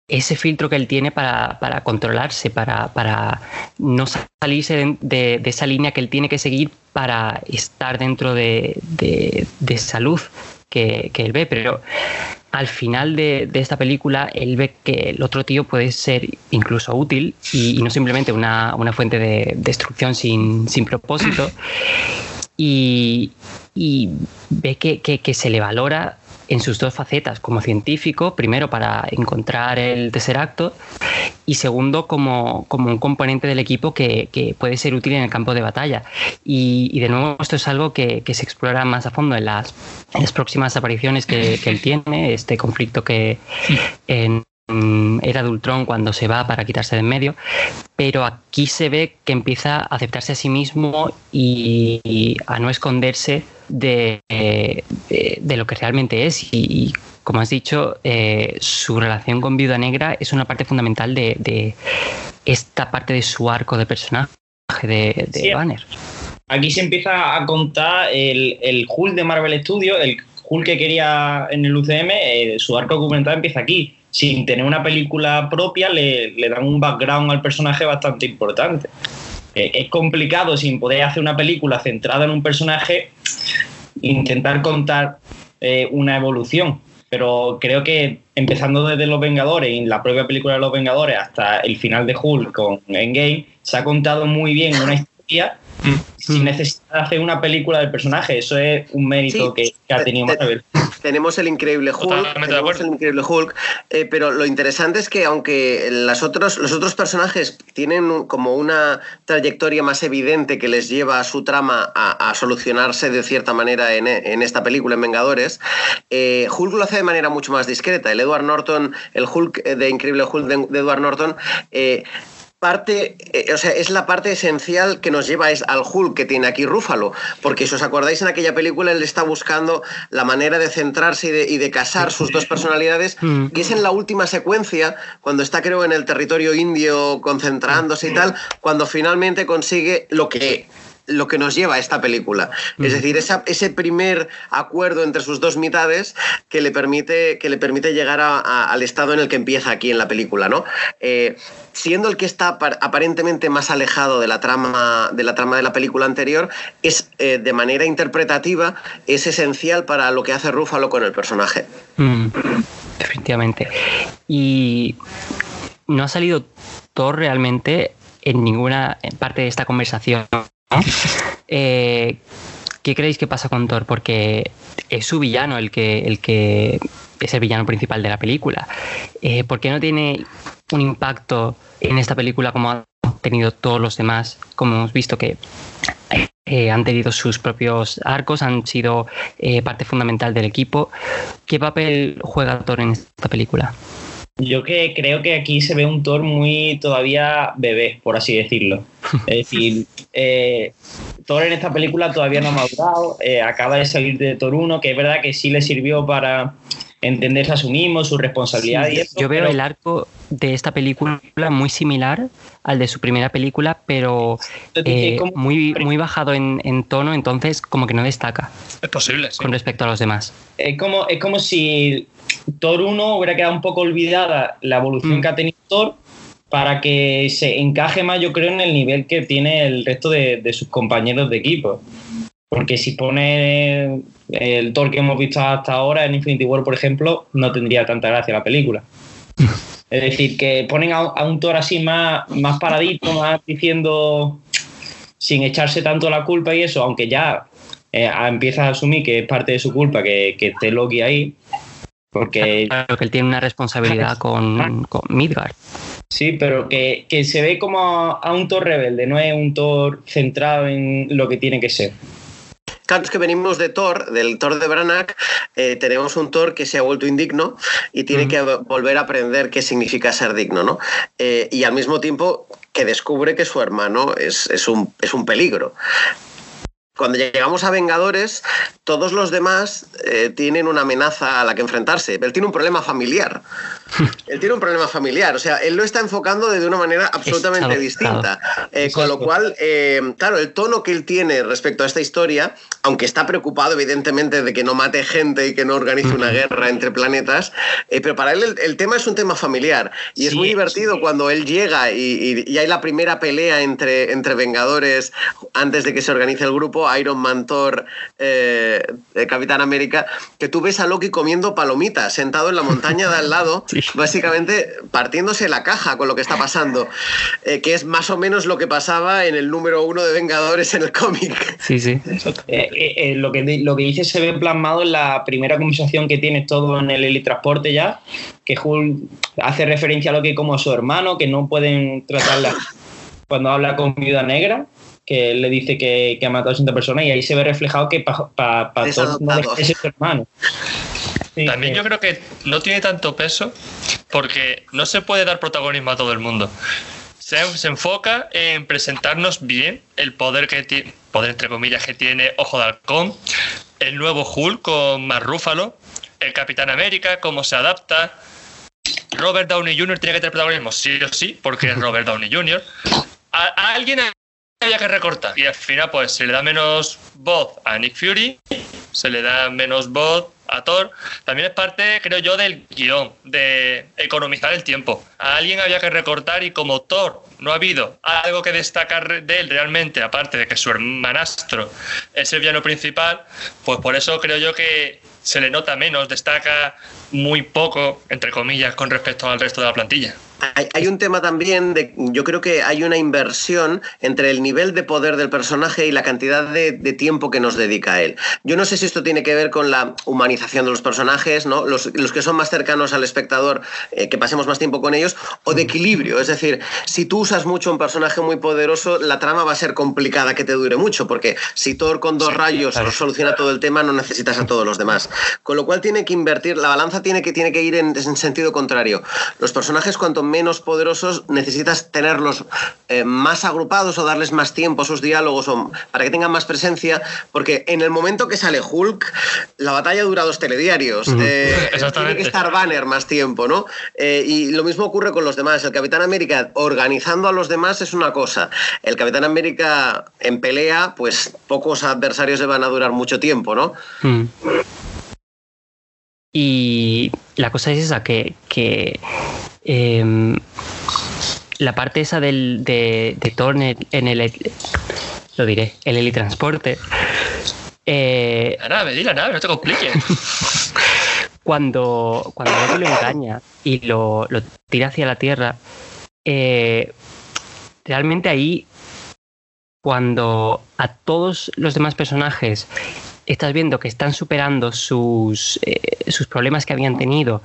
Speaker 1: ese filtro que él tiene para, controlarse, para, no salirse de, esa línea que él tiene que seguir para estar dentro de, esa luz que, él ve. Pero al final de, esta película, él ve que el otro tío puede ser incluso útil y, no simplemente una, fuente de destrucción sin, propósito. Y, ve que se le valora en sus dos facetas, como científico, primero para encontrar el tercer acto y segundo como, un componente del equipo que, puede ser útil en el campo de batalla. Y, de nuevo esto es algo que, se explora más a fondo en las, las próximas apariciones que, él tiene, este conflicto que en era de cuando se va para quitarse de en medio, pero aquí se ve que empieza a aceptarse a sí mismo y a no esconderse de, lo que realmente es. Y, como has dicho, eh, su relación con Viuda Negra es una parte fundamental de, esta parte de su arco de personaje de, Banner.
Speaker 4: Aquí se empieza a contar el, el Hulk de Marvel Studios, el Hulk que quería en el UCM, eh, su arco documental empieza aquí. Sin tener una película propia, le, le dan un background al personaje bastante importante. Eh, es complicado sin poder hacer una película centrada en un personaje intentar contar eh, una evolución. pero creo que empezando desde Los Vengadores, en la propia película de Los Vengadores, hasta el final de Hulk con Endgame, se ha contado muy bien una historia Mm. sin necesidad de hacer una película del personaje. Eso es un mérito que, ha tenido Marvel.
Speaker 3: Tenemos el increíble Hulk, tenemos el increíble Hulk, eh, pero lo interesante es que aunque las otros, los otros personajes tienen como una trayectoria más evidente que les lleva a su trama a, solucionarse de cierta manera en, esta película, en Vengadores, eh, Hulk lo hace de manera mucho más discreta. El Edward Norton, el Hulk eh, de Increíble Hulk de, Edward Norton, parte, eh, o sea, es la parte esencial que nos lleva al Hulk que tiene aquí Rúfalo, porque si os acordáis en aquella película él está buscando la manera de centrarse y de, casar sus dos personalidades mm. y es en la última secuencia, cuando está creo en el territorio indio concentrándose y tal, cuando finalmente consigue lo que lo que nos lleva a esta película. Es decir, ese primer acuerdo entre sus dos mitades que le permite, que le permite llegar al estado en el que empieza aquí en la película, ¿no? Eh, siendo el que está aparentemente más alejado de la trama de la, trama de la película anterior, es eh, de manera interpretativa, es esencial para lo que hace Rúfalo con el personaje.
Speaker 1: Mm, definitivamente. Y no ha salido Thor realmente en ninguna parte de esta conversación eh, ¿Qué creéis que pasa con Thor? Porque es su villano el que, el que es el villano principal de la película. Eh, ¿Por qué no tiene un impacto en esta película como han tenido todos los demás? Como hemos visto que eh, han tenido sus propios arcos, han sido parte fundamental del equipo. ¿Qué papel juega Thor en esta película?
Speaker 4: Yo que creo que aquí se ve un Thor muy todavía bebé, por así decirlo. Es decir, eh, Thor en esta película todavía no ha madurado, eh, acaba de salir de Thor 1, que es verdad que sí le sirvió para entenderse a su mismo, su responsabilidad y eso.
Speaker 1: Yo veo el arco de esta película muy similar al de su primera película, pero eh, muy, muy bajado en, tono, entonces como que no destaca.
Speaker 2: Es posible,
Speaker 1: Con respecto a los demás.
Speaker 4: Es como, es como si Thor 1 hubiera quedado un poco olvidada la evolución mm. que ha tenido Thor para que se encaje más, yo creo, en el nivel que tiene el resto de, sus compañeros de equipo. Porque si pone el Thor que hemos visto hasta ahora en Infinity War, por ejemplo, no tendría tanta gracia la película. Es decir, que ponen a, un Thor así más, más paradito, más diciendo sin echarse tanto la culpa y eso, aunque ya eh, empieza a asumir que es parte de su culpa que, que esté Loki ahí, porque...
Speaker 1: Claro que él tiene una responsabilidad con, con Midgard.
Speaker 4: Sí, pero que, se ve como a, un Thor rebelde, no es un Thor centrado en lo que tiene que ser.
Speaker 3: Claro, es que venimos de Thor, del Thor de Branagh, eh, tenemos un Thor que se ha vuelto indigno y tiene que volver a aprender qué significa ser digno, ¿no? Eh, y al mismo tiempo que descubre que su hermano es, un, es un peligro. Cuando llegamos a Vengadores, todos los demás eh, tienen una amenaza a la que enfrentarse. Él tiene un problema familiar. él tiene un problema familiar. O sea, él lo está enfocando de una manera absolutamente distinta. Eh, con lo cual, eh, claro, el tono que él tiene respecto a esta historia, aunque está preocupado evidentemente de que no mate gente y que no organice una guerra entre planetas, pero para él el, tema es un tema familiar. Y es muy divertido cuando él llega y, y, hay la primera pelea entre, entre Vengadores antes de que se organice el grupo Iron Man, Thor, eh, Capitán América, que tú ves a Loki comiendo palomitas, sentado en la montaña de al lado, básicamente partiéndose la caja con lo que está pasando, eh, que es más o menos lo que pasaba en el número uno de Vengadores en el cómic.
Speaker 1: Sí, sí.
Speaker 4: Eh, lo, que, lo que dice se ve plasmado en la primera conversación que tienes todo en el helitransporte ya, que Hulk hace referencia a lo que como su hermano, que no pueden tratarla cuando habla con Viuda Negra que él le dice que, ha matado a 60 personas y ahí se ve reflejado que para pa, pa todos es su hermano.
Speaker 2: También yo creo que no tiene tanto peso porque no se puede dar protagonismo a todo el mundo. Se, enfoca en presentarnos bien el poder que tiene, poder entre comillas que tiene Ojo de Halcón, el nuevo Hulk con más Rúfalo, el Capitán América, cómo se adapta. Robert Downey Jr. tiene que tener protagonismo, sí o sí, porque es Robert Downey Jr. A, a alguien había que recortar. Y al final, pues se le da menos voz a Nick Fury, se le da menos voz a Thor. También es parte, creo yo, del guion, de economizar el tiempo. A alguien había que recortar y como Thor no ha habido algo que destacar de él realmente, aparte de que su hermanastro es el villano principal, pues por eso creo yo que se le nota menos, destaca muy poco, entre comillas, con respecto al resto de la plantilla.
Speaker 3: Hay, un tema también de, yo creo que hay una inversión entre el nivel de poder del personaje y la cantidad de, tiempo que nos dedica a él. Yo no sé si esto tiene que ver con la humanización de los personajes, ¿no? los, que son más cercanos al espectador, eh, que pasemos más tiempo con ellos, o de equilibrio. Es decir, si tú usas mucho un personaje muy poderoso, la trama va a ser complicada que te dure mucho, porque si Thor con dos rayos soluciona todo el tema, no necesitas a todos los demás. Con lo cual tiene que invertir, la balanza tiene que, tiene que ir en, en sentido contrario. Los personajes, cuanto menos poderosos necesitas tenerlos eh, más agrupados o darles más tiempo a sus diálogos o, para que tengan más presencia, porque en el momento que sale Hulk, la batalla dura dos telediarios. Eh, tiene que estar Banner más tiempo, ¿no? Eh, y lo mismo ocurre con los demás. El Capitán América organizando a los demás es una cosa. El Capitán América en pelea, pues pocos adversarios le van a durar mucho tiempo, ¿no? Mm.
Speaker 1: Y la cosa es esa, que, que em, la parte esa del, de, de Thor en el, lo diré, el helitransporte.
Speaker 2: Eh, la nave, di la nave, no te compliques.
Speaker 1: cuando, cuando lo engaña y lo, lo tira hacia la Tierra, eh, realmente ahí, cuando a todos los demás personajes estás viendo que están superando sus, eh, sus problemas que habían tenido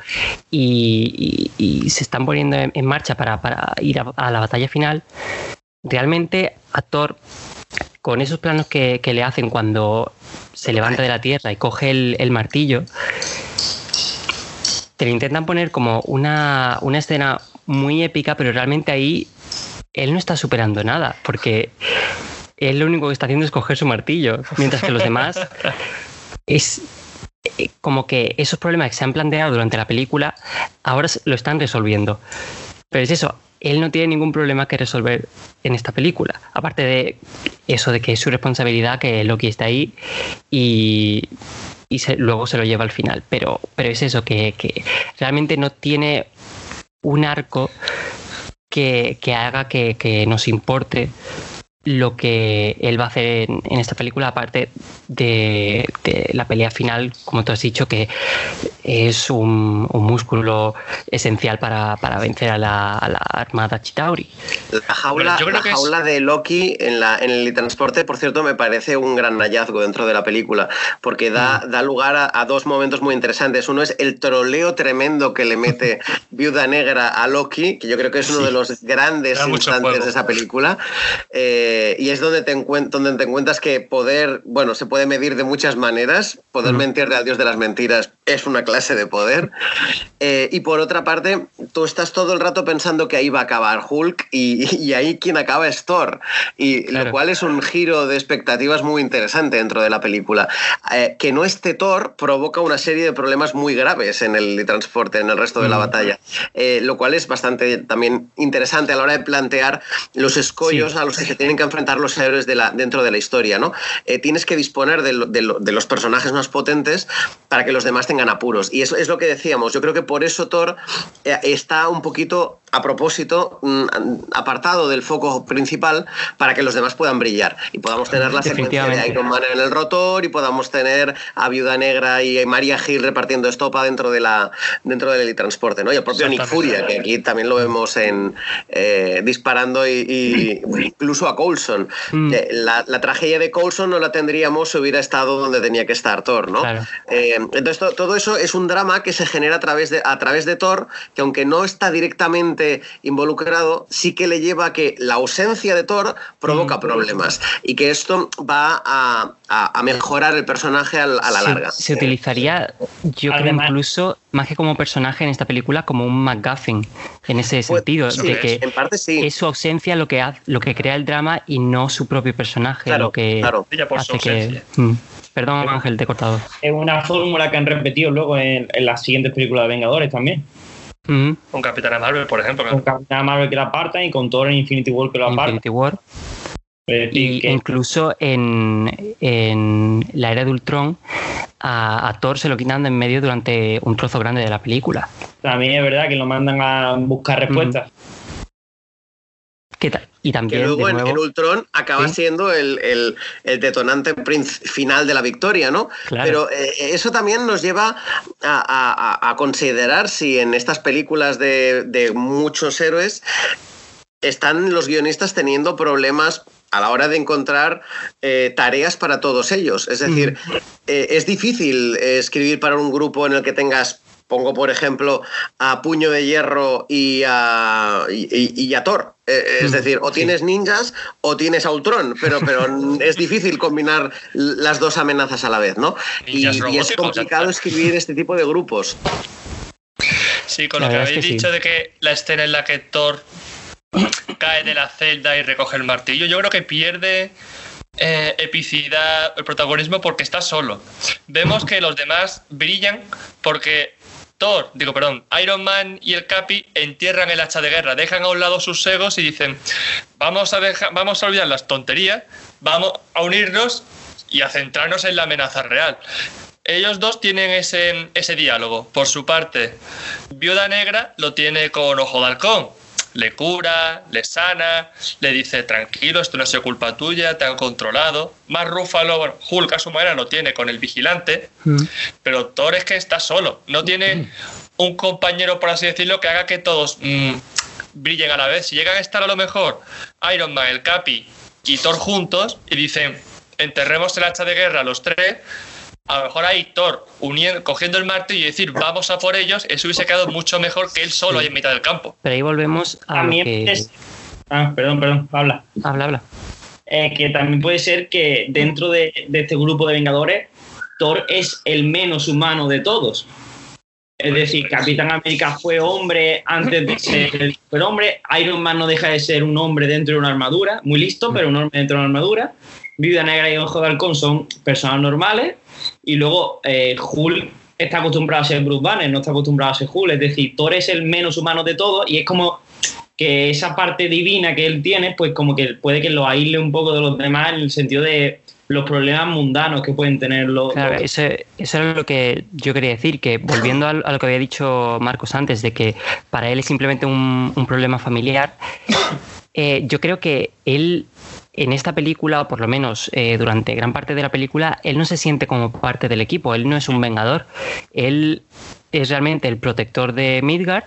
Speaker 1: y, se están poniendo en, marcha para, ir a, la batalla final, realmente a Thor, con esos planos que, le hacen cuando se levanta de la tierra y coge el, martillo, te lo intentan poner como una, una escena muy épica, pero realmente ahí él no está superando nada, porque él lo único que está haciendo es coger su martillo, mientras que los demás es eh, como que esos problemas que se han planteado durante la película ahora lo están resolviendo. Pero es eso, él no tiene ningún problema que resolver en esta película. Aparte de eso de que es su responsabilidad, que Loki está ahí y, luego se lo lleva al final. Pero, pero es eso, que, realmente no tiene un arco que, haga que, que, nos importe lo que él va a hacer en, esta película, aparte de, la pelea final, como tú has dicho, que es un, músculo esencial para, vencer a la, armada Chitauri.
Speaker 3: La jaula, jaula de Loki en, la, en el transporte, por cierto, me parece un gran hallazgo dentro de la película, porque da, mm. da lugar a, dos momentos muy interesantes. Uno es el troleo tremendo que le mete Viuda Negra a Loki, que yo creo que es uno de los grandes instantes de esa película. Eh, eh, y es donde te, donde te encuentras que poder, bueno, se puede medir de muchas maneras. Poder mentirle al dios de las mentiras es una clase de poder. Eh, y por otra parte, tú estás todo el rato pensando que ahí va a acabar Hulk y, ahí quien acaba es Thor. Y lo cual es un giro de expectativas muy interesante dentro de la película. Eh, que no esté Thor provoca una serie de problemas muy graves en el transporte, en el resto de la batalla. lo cual es bastante también interesante a la hora de plantear los escollos a los que se tienen que enfrentar los héroes de dentro de la historia, ¿no? Eh, tienes que disponer de, los personajes más potentes para que los demás tengan apuros. Y eso es lo que decíamos. Yo creo que por eso Thor eh, está un poquito a propósito, mm, apartado del foco principal para que los demás puedan brillar y podamos tener la secuencia de Iron Man en el rotor y podamos tener a Viuda Negra y María Gil repartiendo estopa dentro de la dentro del transporte, ¿no? Y el propio Nick Furia, que aquí también lo vemos en eh, disparando y, incluso a Coulson. Mm. La, tragedia de Coulson no la tendríamos si hubiera estado donde tenía que estar Thor, ¿no? Eh, entonces todo eso es un drama que se genera a través de a través de Thor, que aunque no está directamente involucrado, sí que le lleva a que la ausencia de Thor provoca mm. problemas y que esto va a, mejorar el personaje a, la larga.
Speaker 1: Se utilizaría, yo creo, incluso más que como personaje en esta película, como un McGuffin, en ese pues, sentido, de que es su ausencia lo que, hace, lo que crea el drama y no su propio personaje lo que hace que... Mm. Perdón, Ángel, te he cortado.
Speaker 4: Es una fórmula que han repetido luego en, en las siguientes películas de Vengadores también.
Speaker 2: Con Capitana Marvel, por ejemplo.
Speaker 4: Con Capitana Marvel que la apartan y con Thor en Infinity War que lo apartan. Infinity War.
Speaker 1: Eh, y incluso en, en, la era de Ultron, a, Thor se lo quitan de en medio durante un trozo grande de la película.
Speaker 4: También es verdad que lo mandan a buscar respuestas.
Speaker 1: Y también.
Speaker 3: Que luego en, Ultron acaba siendo el, detonante final de la victoria, ¿no? Pero eh, eso también nos lleva a, considerar si en estas películas de, muchos héroes están los guionistas teniendo problemas a la hora de encontrar eh, tareas para todos ellos. Es decir, mm. eh, es difícil escribir para un grupo en el que tengas Pongo, por ejemplo, a Puño de Hierro y a, y, a Thor. Eh, eh, es mm, decir, o tienes ninjas o tienes a Ultron, pero, pero es difícil combinar las dos amenazas a la vez, ¿no? Y, es complicado escribir este tipo de grupos.
Speaker 2: Sí, con lo que habéis dicho de que la escena en la que Thor cae de la celda y recoge el martillo, yo creo que pierde eh, epicidad, el protagonismo porque está solo. Vemos que los demás brillan porque Digo, perdón, Iron Man y el Capi entierran el hacha de guerra, dejan a un lado sus egos y dicen, vamos a, dejar, vamos a olvidar las tonterías, vamos a unirnos y a centrarnos en la amenaza real. Ellos dos tienen ese, ese diálogo. Por su parte, Viuda Negra lo tiene con Ojo de Halcón le cura, le sana, le dice tranquilo, esto no es culpa tuya, te han controlado. Más Rúfalo, bueno, Hulk a su manera lo tiene con el vigilante, mm. pero Thor es que está solo, no tiene mm. un compañero, por así decirlo, que haga que todos mm, brillen a la vez. Si llegan a estar a lo mejor Iron Man, el Capi y Thor juntos y dicen enterremos el hacha de guerra los tres, a lo mejor ahí Thor uniendo, cogiendo el martillo y decir vamos a por ellos, eso hubiese quedado mucho mejor que él solo ahí en mitad del campo.
Speaker 1: Pero ahí volvemos a.
Speaker 4: que... Ah, perdón, perdón, habla.
Speaker 1: Habla, habla.
Speaker 4: Eh, que también puede ser que dentro de, este grupo de Vengadores, Thor es el menos humano de todos. Es decir, Capitán América fue hombre antes de ser el superhombre. Iron Man no deja de ser un hombre dentro de una armadura, muy listo, pero un hombre dentro de una armadura. Viuda Negra y Ojo de Halcón son personas normales y luego eh, Hulk está acostumbrado a ser Bruce Banner, no está acostumbrado a ser Hulk. Es decir, Thor es el menos humano de todos y es como que esa parte divina que él tiene, pues como que puede que lo aísle un poco de los demás en el sentido de los problemas mundanos que pueden tener los...
Speaker 1: Claro, eso, eso es lo que yo quería decir, que volviendo a, lo que había dicho Marcos antes, de que para él es simplemente un, problema familiar, eh, yo creo que él en esta película, o por lo menos eh, durante gran parte de la película, él no se siente como parte del equipo, él no es un vengador, él es realmente el protector de Midgard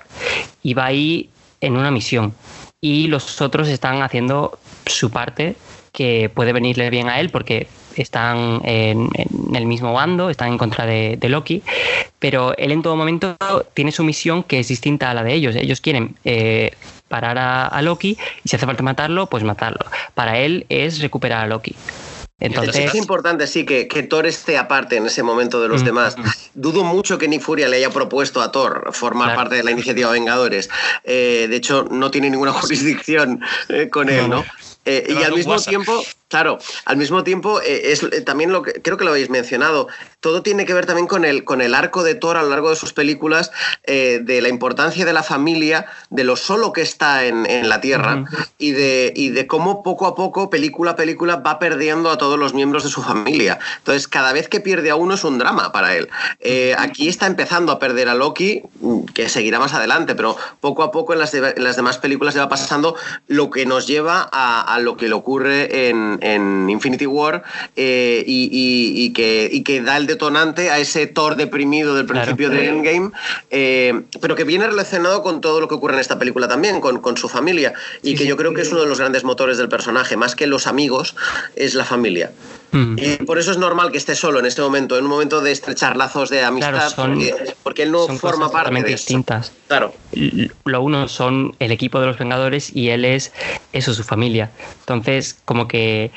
Speaker 1: y va ahí en una misión. Y los otros están haciendo su parte que puede venirle bien a él porque están en, el mismo bando, están en contra de, Loki, pero él en todo momento tiene su misión que es distinta a la de ellos. Ellos quieren eh, parar a, Loki y si hace falta matarlo, pues matarlo. Para él es recuperar a Loki. Entonces...
Speaker 3: Es importante, sí, que, que, Thor esté aparte en ese momento de los mm. demás. Dudo mucho que Nick Furia le haya propuesto a Thor formar parte de la iniciativa Vengadores. Eh, de hecho, no tiene ninguna jurisdicción eh, con él, ¿no? Eh, y al mismo tiempo, Claro, al mismo tiempo, eh, es eh, también lo que creo que lo habéis mencionado, todo tiene que ver también con el, con el arco de Thor a lo largo de sus películas, eh, de la importancia de la familia, de lo solo que está en, la Tierra y, de, y de cómo poco a poco, película a película, va perdiendo a todos los miembros de su familia. Entonces, cada vez que pierde a uno es un drama para él. aquí está empezando a perder a Loki, que seguirá más adelante, pero poco a poco en las, las demás películas le va pasando lo que nos lleva a, a lo que le ocurre en en Infinity War eh, y, que, que, da el detonante a ese Thor deprimido del principio de Endgame, eh, pero que viene relacionado con todo lo que ocurre en esta película también, con, su familia, y que yo creo que es uno de los grandes motores del personaje, más que los amigos, es la familia. Mm. Y por eso es normal que esté solo en este momento, en un momento de estrechar lazos de amistad, porque, él no forma parte de
Speaker 1: distintas.
Speaker 3: Claro.
Speaker 1: Lo uno son el equipo de los Vengadores y él es eso, su familia. Entonces, como que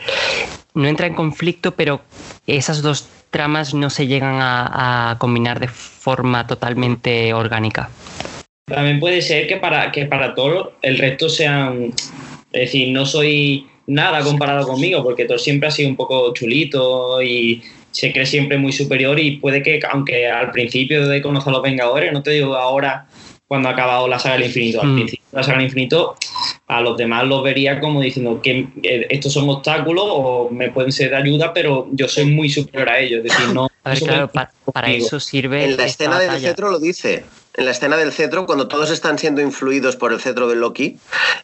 Speaker 1: no entra en conflicto, pero esas dos tramas no se llegan a, combinar de forma totalmente orgánica.
Speaker 4: También puede ser que para, que para todo el resto sean. Es decir, no soy nada comparado conmigo, porque todo siempre ha sido un poco chulito y se cree siempre muy superior y puede que, aunque al principio de conocer a los Vengadores, no te digo ahora cuando ha acabado la saga del infinito, al mm. principio de la saga del infinito, a los demás los vería como diciendo que eh, estos son obstáculos o me pueden ser de ayuda, pero yo soy muy superior a ellos, es decir, no...
Speaker 1: para, eso sirve...
Speaker 3: En la escena del cetro lo dice, en la escena del cetro, cuando todos están siendo influidos por el cetro de Loki,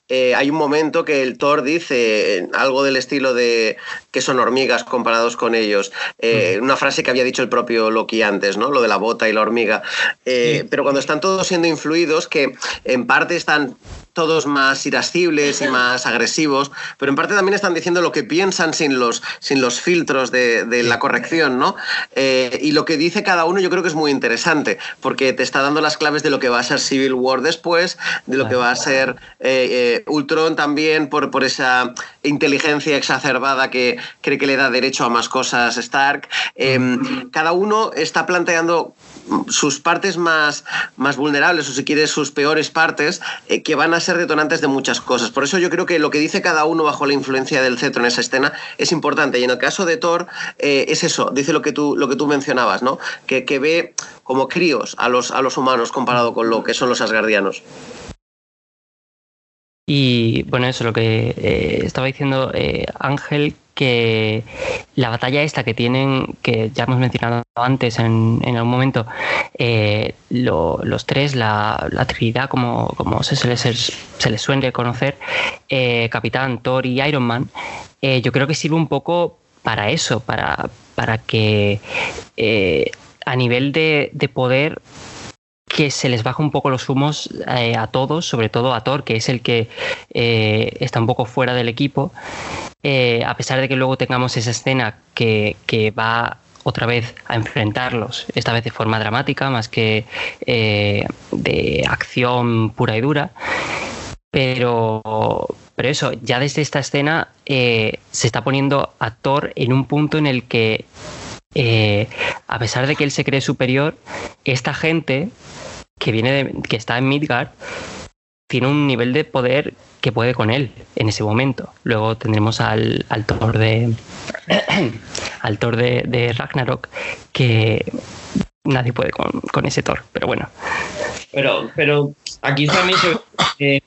Speaker 3: eh, hay un momento que el Thor dice algo del estilo de que son hormigas comparados con ellos. Eh, una frase que había dicho el propio Loki antes, ¿no? Lo de la bota y la hormiga. Eh, pero cuando están todos siendo influidos, que en parte están todos más irascibles y más agresivos, pero en parte también están diciendo lo que piensan sin los, sin los filtros de, la corrección, ¿no? Eh, y lo que dice cada uno yo creo que es muy interesante, porque te está dando las claves de lo que va a ser Civil War después, de lo que va a ser eh, eh, Ultron también, por, por esa inteligencia exacerbada que cree que le da derecho a más cosas Stark. Em, cada uno está planteando sus partes más, más vulnerables o si quieres sus peores partes eh, que van a ser detonantes de muchas cosas. Por eso yo creo que lo que dice cada uno bajo la influencia del cetro en esa escena es importante. Y en el caso de Thor eh, es eso, dice lo que tú, lo que tú mencionabas, ¿no? Que, que ve como críos a los, a los humanos comparado con lo que son los asgardianos.
Speaker 1: Y bueno, eso lo que eh, estaba diciendo Ángel, que la batalla esta que tienen, que ya hemos mencionado antes en, algún momento, eh, los tres, la, la, Trinidad, como, como se, les, se les suele conocer, eh, Capitán, Thor y Iron Man, eh, yo creo que sirve un poco para eso, para, para que a nivel de, de poder que se les baja un poco los humos a todos, sobre todo a Thor, que es el que está un poco fuera del equipo, eh, a pesar de que luego tengamos esa escena que, va otra vez a enfrentarlos, esta vez de forma dramática, más que eh, de acción pura y dura. Pero, pero eso, ya desde esta escena eh, se está poniendo a Thor en un punto en el que, a pesar de que él se cree superior, esta gente que viene de, que está en Midgard tiene un nivel de poder que puede con él en ese momento. Luego tendremos al, al Thor de al Thor de, Ragnarok que nadie puede con, ese Thor, pero bueno.
Speaker 4: Pero, pero aquí también se ve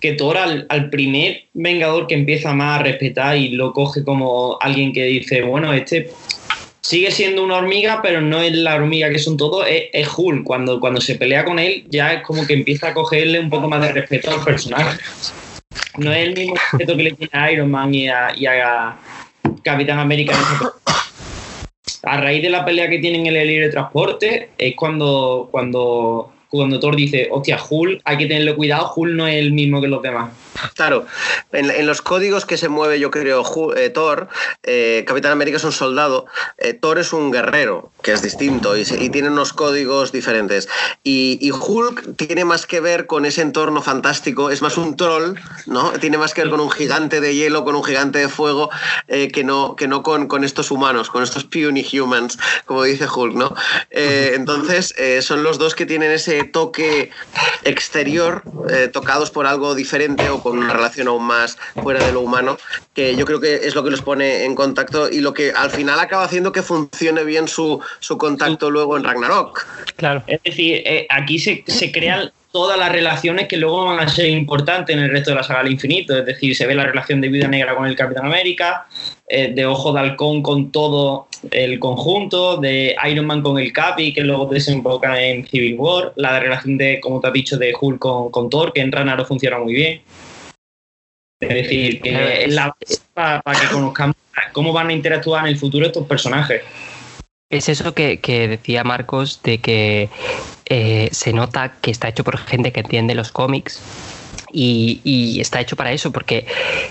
Speaker 4: que, Thor al, primer Vengador que empieza más a respetar y lo coge como alguien que dice, bueno, este sigue siendo una hormiga, pero no es la hormiga que son todos, es, es, Hulk. Cuando, cuando se pelea con él, ya es como que empieza a cogerle un poco más de respeto al personaje. No es el mismo respeto que le tiene a Iron Man y a, Capitán América. A raíz de la pelea que tienen en el libre transporte, es cuando, cuando cuando Thor dice, hostia, Hulk, hay que tenerle cuidado, Hulk no es el mismo que los demás.
Speaker 3: Claro, en, los códigos que se mueve, yo creo, eh, Thor, eh, Capitán América es un soldado, eh, Thor es un guerrero, que es distinto y, tiene unos códigos diferentes. Y, Hulk tiene más que ver con ese entorno fantástico, es más un troll, ¿no? Tiene más que ver con un gigante de hielo, con un gigante de fuego, que no, que no con, con, estos humanos, con estos puny humans, como dice Hulk, ¿no? entonces, son los dos que tienen ese toque exterior, eh, tocados por algo diferente o con una relación aún más fuera de lo humano, que yo creo que es lo que los pone en contacto y lo que al final acaba haciendo que funcione bien su, contacto luego en Ragnarok.
Speaker 4: Claro. Es decir, eh, aquí se, se crean todas las relaciones que luego van a ser importantes en el resto de la saga del infinito. Es decir, se ve la relación de Vida Negra con el Capitán América, eh, de Ojo de Halcón con todo el conjunto, de Iron Man con el Capi, que luego desemboca en Civil War, la relación de, como te has dicho, de Hulk con, Thor, que en Ragnarok funciona muy bien. Es decir, que es la para, que conozcamos cómo van a interactuar en el futuro estos personajes.
Speaker 1: Es eso que, decía Marcos, de que eh, se nota que está hecho por gente que entiende los cómics y, está hecho para eso, porque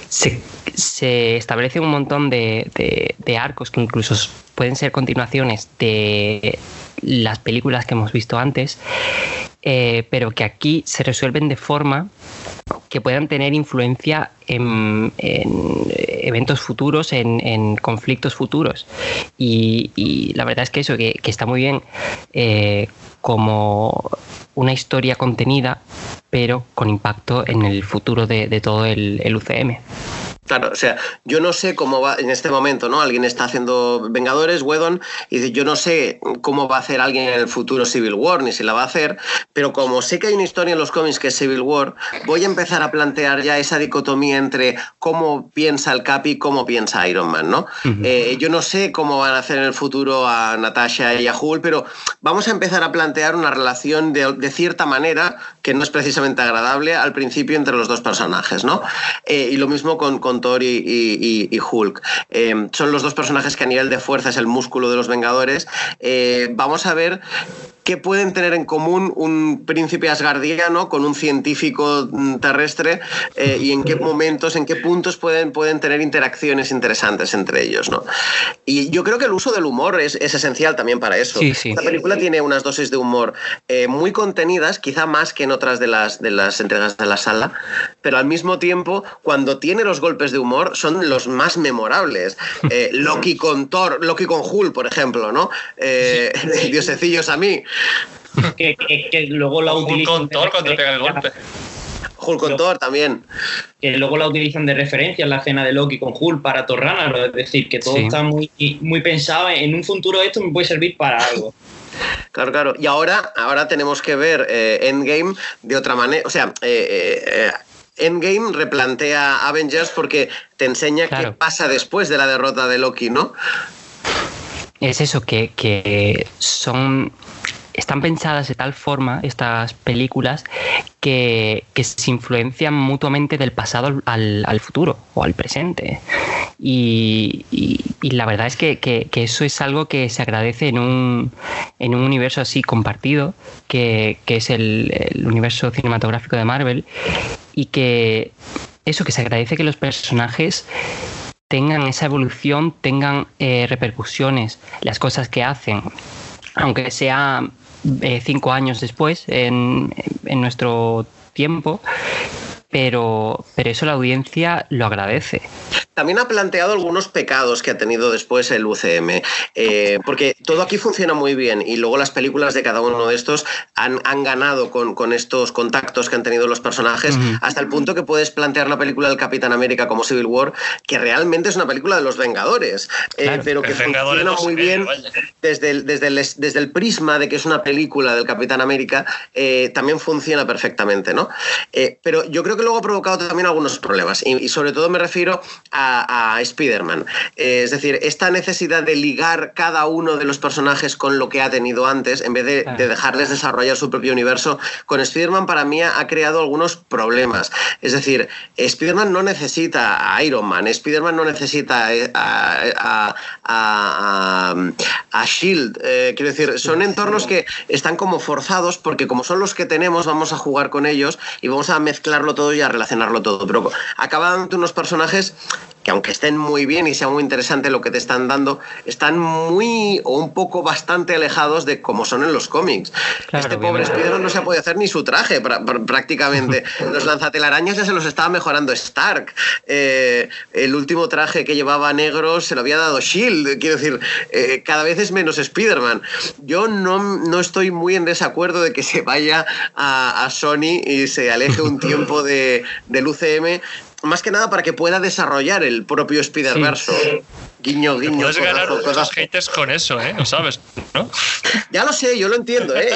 Speaker 1: se, se establece un montón de, arcos que incluso pueden ser continuaciones de las películas que hemos visto antes, eh, pero que aquí se resuelven de forma que puedan tener influencia en, eventos futuros, en, conflictos futuros. Y, la verdad es que eso, que, está muy bien eh, como una historia contenida, pero con impacto en el futuro de, todo el, UCM.
Speaker 3: Claro, o sea, yo no sé cómo va en este momento, ¿no? Alguien está haciendo Vengadores, Wedon, y dice, yo no sé cómo va a hacer alguien en el futuro Civil War, ni si la va a hacer, pero como sé que hay una historia en los cómics que es Civil War, voy a empezar a plantear ya esa dicotomía entre cómo piensa el Capi y cómo piensa Iron Man, ¿no? Eh, yo no sé cómo van a hacer en el futuro a Natasha y a Hulk, pero vamos a empezar a plantear una relación de, cierta manera que no es precisamente agradable al principio entre los dos personajes, ¿no? Eh, y lo mismo con Thor y, Hulk. Eh, son los dos personajes que a nivel de fuerza es el músculo de los Vengadores. Eh, vamos a ver ¿Qué pueden tener en común un príncipe asgardiano con un científico mm, terrestre eh, y en qué momentos, en qué puntos pueden, pueden tener interacciones interesantes entre ellos. ¿no? Y yo creo que el uso del humor es, esencial también para eso.
Speaker 1: Sí,
Speaker 3: La película tiene unas dosis de humor eh, muy contenidas, quizá más que en otras de las, de las entregas de la sala, pero al mismo tiempo, cuando tiene los golpes de humor, son los más memorables. Eh, Loki con Thor, Loki con Hulk, por ejemplo, ¿no? Diosecillos a mí
Speaker 4: que, luego la utilizan.
Speaker 2: Hulk con cuando pega el golpe.
Speaker 3: Hulk con Thor también.
Speaker 4: Que luego la utilizan de referencia en la escena de Loki con Hulk para Thor Es decir, que todo está muy, muy pensado. En un futuro esto me puede servir para algo.
Speaker 3: Claro, claro. Y ahora, ahora tenemos que ver eh, Endgame de otra manera. O sea, eh, eh, Endgame replantea Avengers porque te enseña qué pasa después de la derrota de Loki, ¿no?
Speaker 1: Es eso, que, que son están pensadas de tal forma estas películas que, se influencian mutuamente del pasado al, futuro o al presente. Y, la verdad es que, eso es algo que se agradece en un, en un universo así compartido, que, es el, universo cinematográfico de Marvel, y que eso, que se agradece que los personajes tengan esa evolución, tengan eh, repercusiones, las cosas que hacen, aunque sea eh, cinco años después en, en nuestro tiempo, pero, pero eso la audiencia lo agradece
Speaker 3: también ha planteado algunos pecados que ha tenido después el UCM, eh, porque todo aquí funciona muy bien y luego las películas de cada uno de estos han, ganado con, estos contactos que han tenido los personajes, hasta el punto que puedes plantear la película del Capitán América como Civil War, que realmente es una película de los Vengadores, eh, pero que funciona muy bien desde el, desde, desde el prisma de que es una película del Capitán América, eh, también funciona perfectamente, ¿no? pero yo creo que luego ha provocado también algunos problemas y sobre todo me refiero a a, Spider-Man. Eh, es decir, esta necesidad de ligar cada uno de los personajes con lo que ha tenido antes, en vez de, dejarles desarrollar su propio universo, con Spider-Man para mí ha creado algunos problemas. Es decir, Spider-Man no necesita a Iron Man, Spider-Man no necesita eh, a, a, Shield. Eh, quiero decir, son entornos que están como forzados porque como son los que tenemos, vamos a jugar con ellos y vamos a mezclarlo todo y a relacionarlo todo. Pero acaban unos personajes que aunque estén muy bien y sea muy interesante lo que te están dando, están muy o un poco bastante alejados de cómo son en los cómics. este pobre Spider no se ha podido hacer ni su traje prácticamente. los lanzatelarañas ya se los estaba mejorando Stark. Eh, el último traje que llevaba negro se lo había dado Shield. Quiero decir, eh, cada vez es menos Spider-Man. Yo no, no, estoy muy en desacuerdo de que se vaya a, a Sony y se aleje un tiempo de, del UCM más que nada para que pueda desarrollar el propio Spider-Verse. Guiño, guiño.
Speaker 2: Puedes ganar muchos haters con eso, ¿eh? Lo sabes, ¿no?
Speaker 3: Ya lo sé, yo lo entiendo, ¿eh?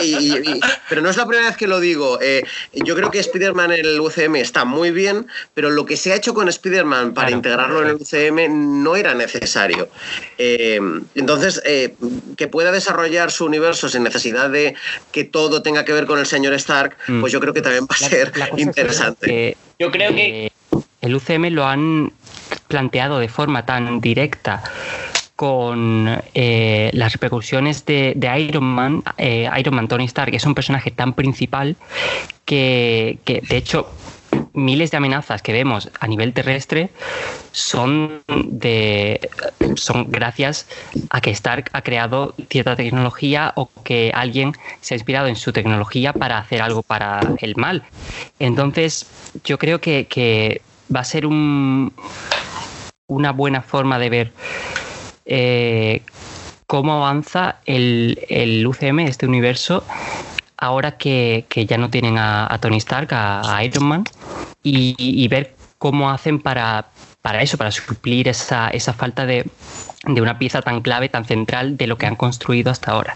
Speaker 3: pero no es la primera vez que lo digo. Eh, yo creo que Spider-Man en el UCM está muy bien, pero lo que se ha hecho con Spider-Man para integrarlo en el UCM no era necesario. Eh, entonces, eh, que pueda desarrollar su universo sin necesidad de que todo tenga que ver con el señor Stark, mm. pues yo creo que también va a ser interesante.
Speaker 4: yo creo que
Speaker 1: el UCM lo han planteado de forma tan directa con eh, las repercusiones de, Iron Man, eh, Iron Man Tony Stark, que es un personaje tan principal que, de hecho miles de amenazas que vemos a nivel terrestre son de son gracias a que Stark ha creado cierta tecnología o que alguien se ha inspirado en su tecnología para hacer algo para el mal. Entonces, yo creo que va a ser un, una buena forma de ver eh, cómo avanza el, el, UCM, este universo, ahora que, ya no tienen a, Tony Stark, a, Iron Man, y, ver cómo hacen para, para eso, para suplir esa, esa falta de, de una pieza tan clave, tan central de lo que han construido hasta ahora.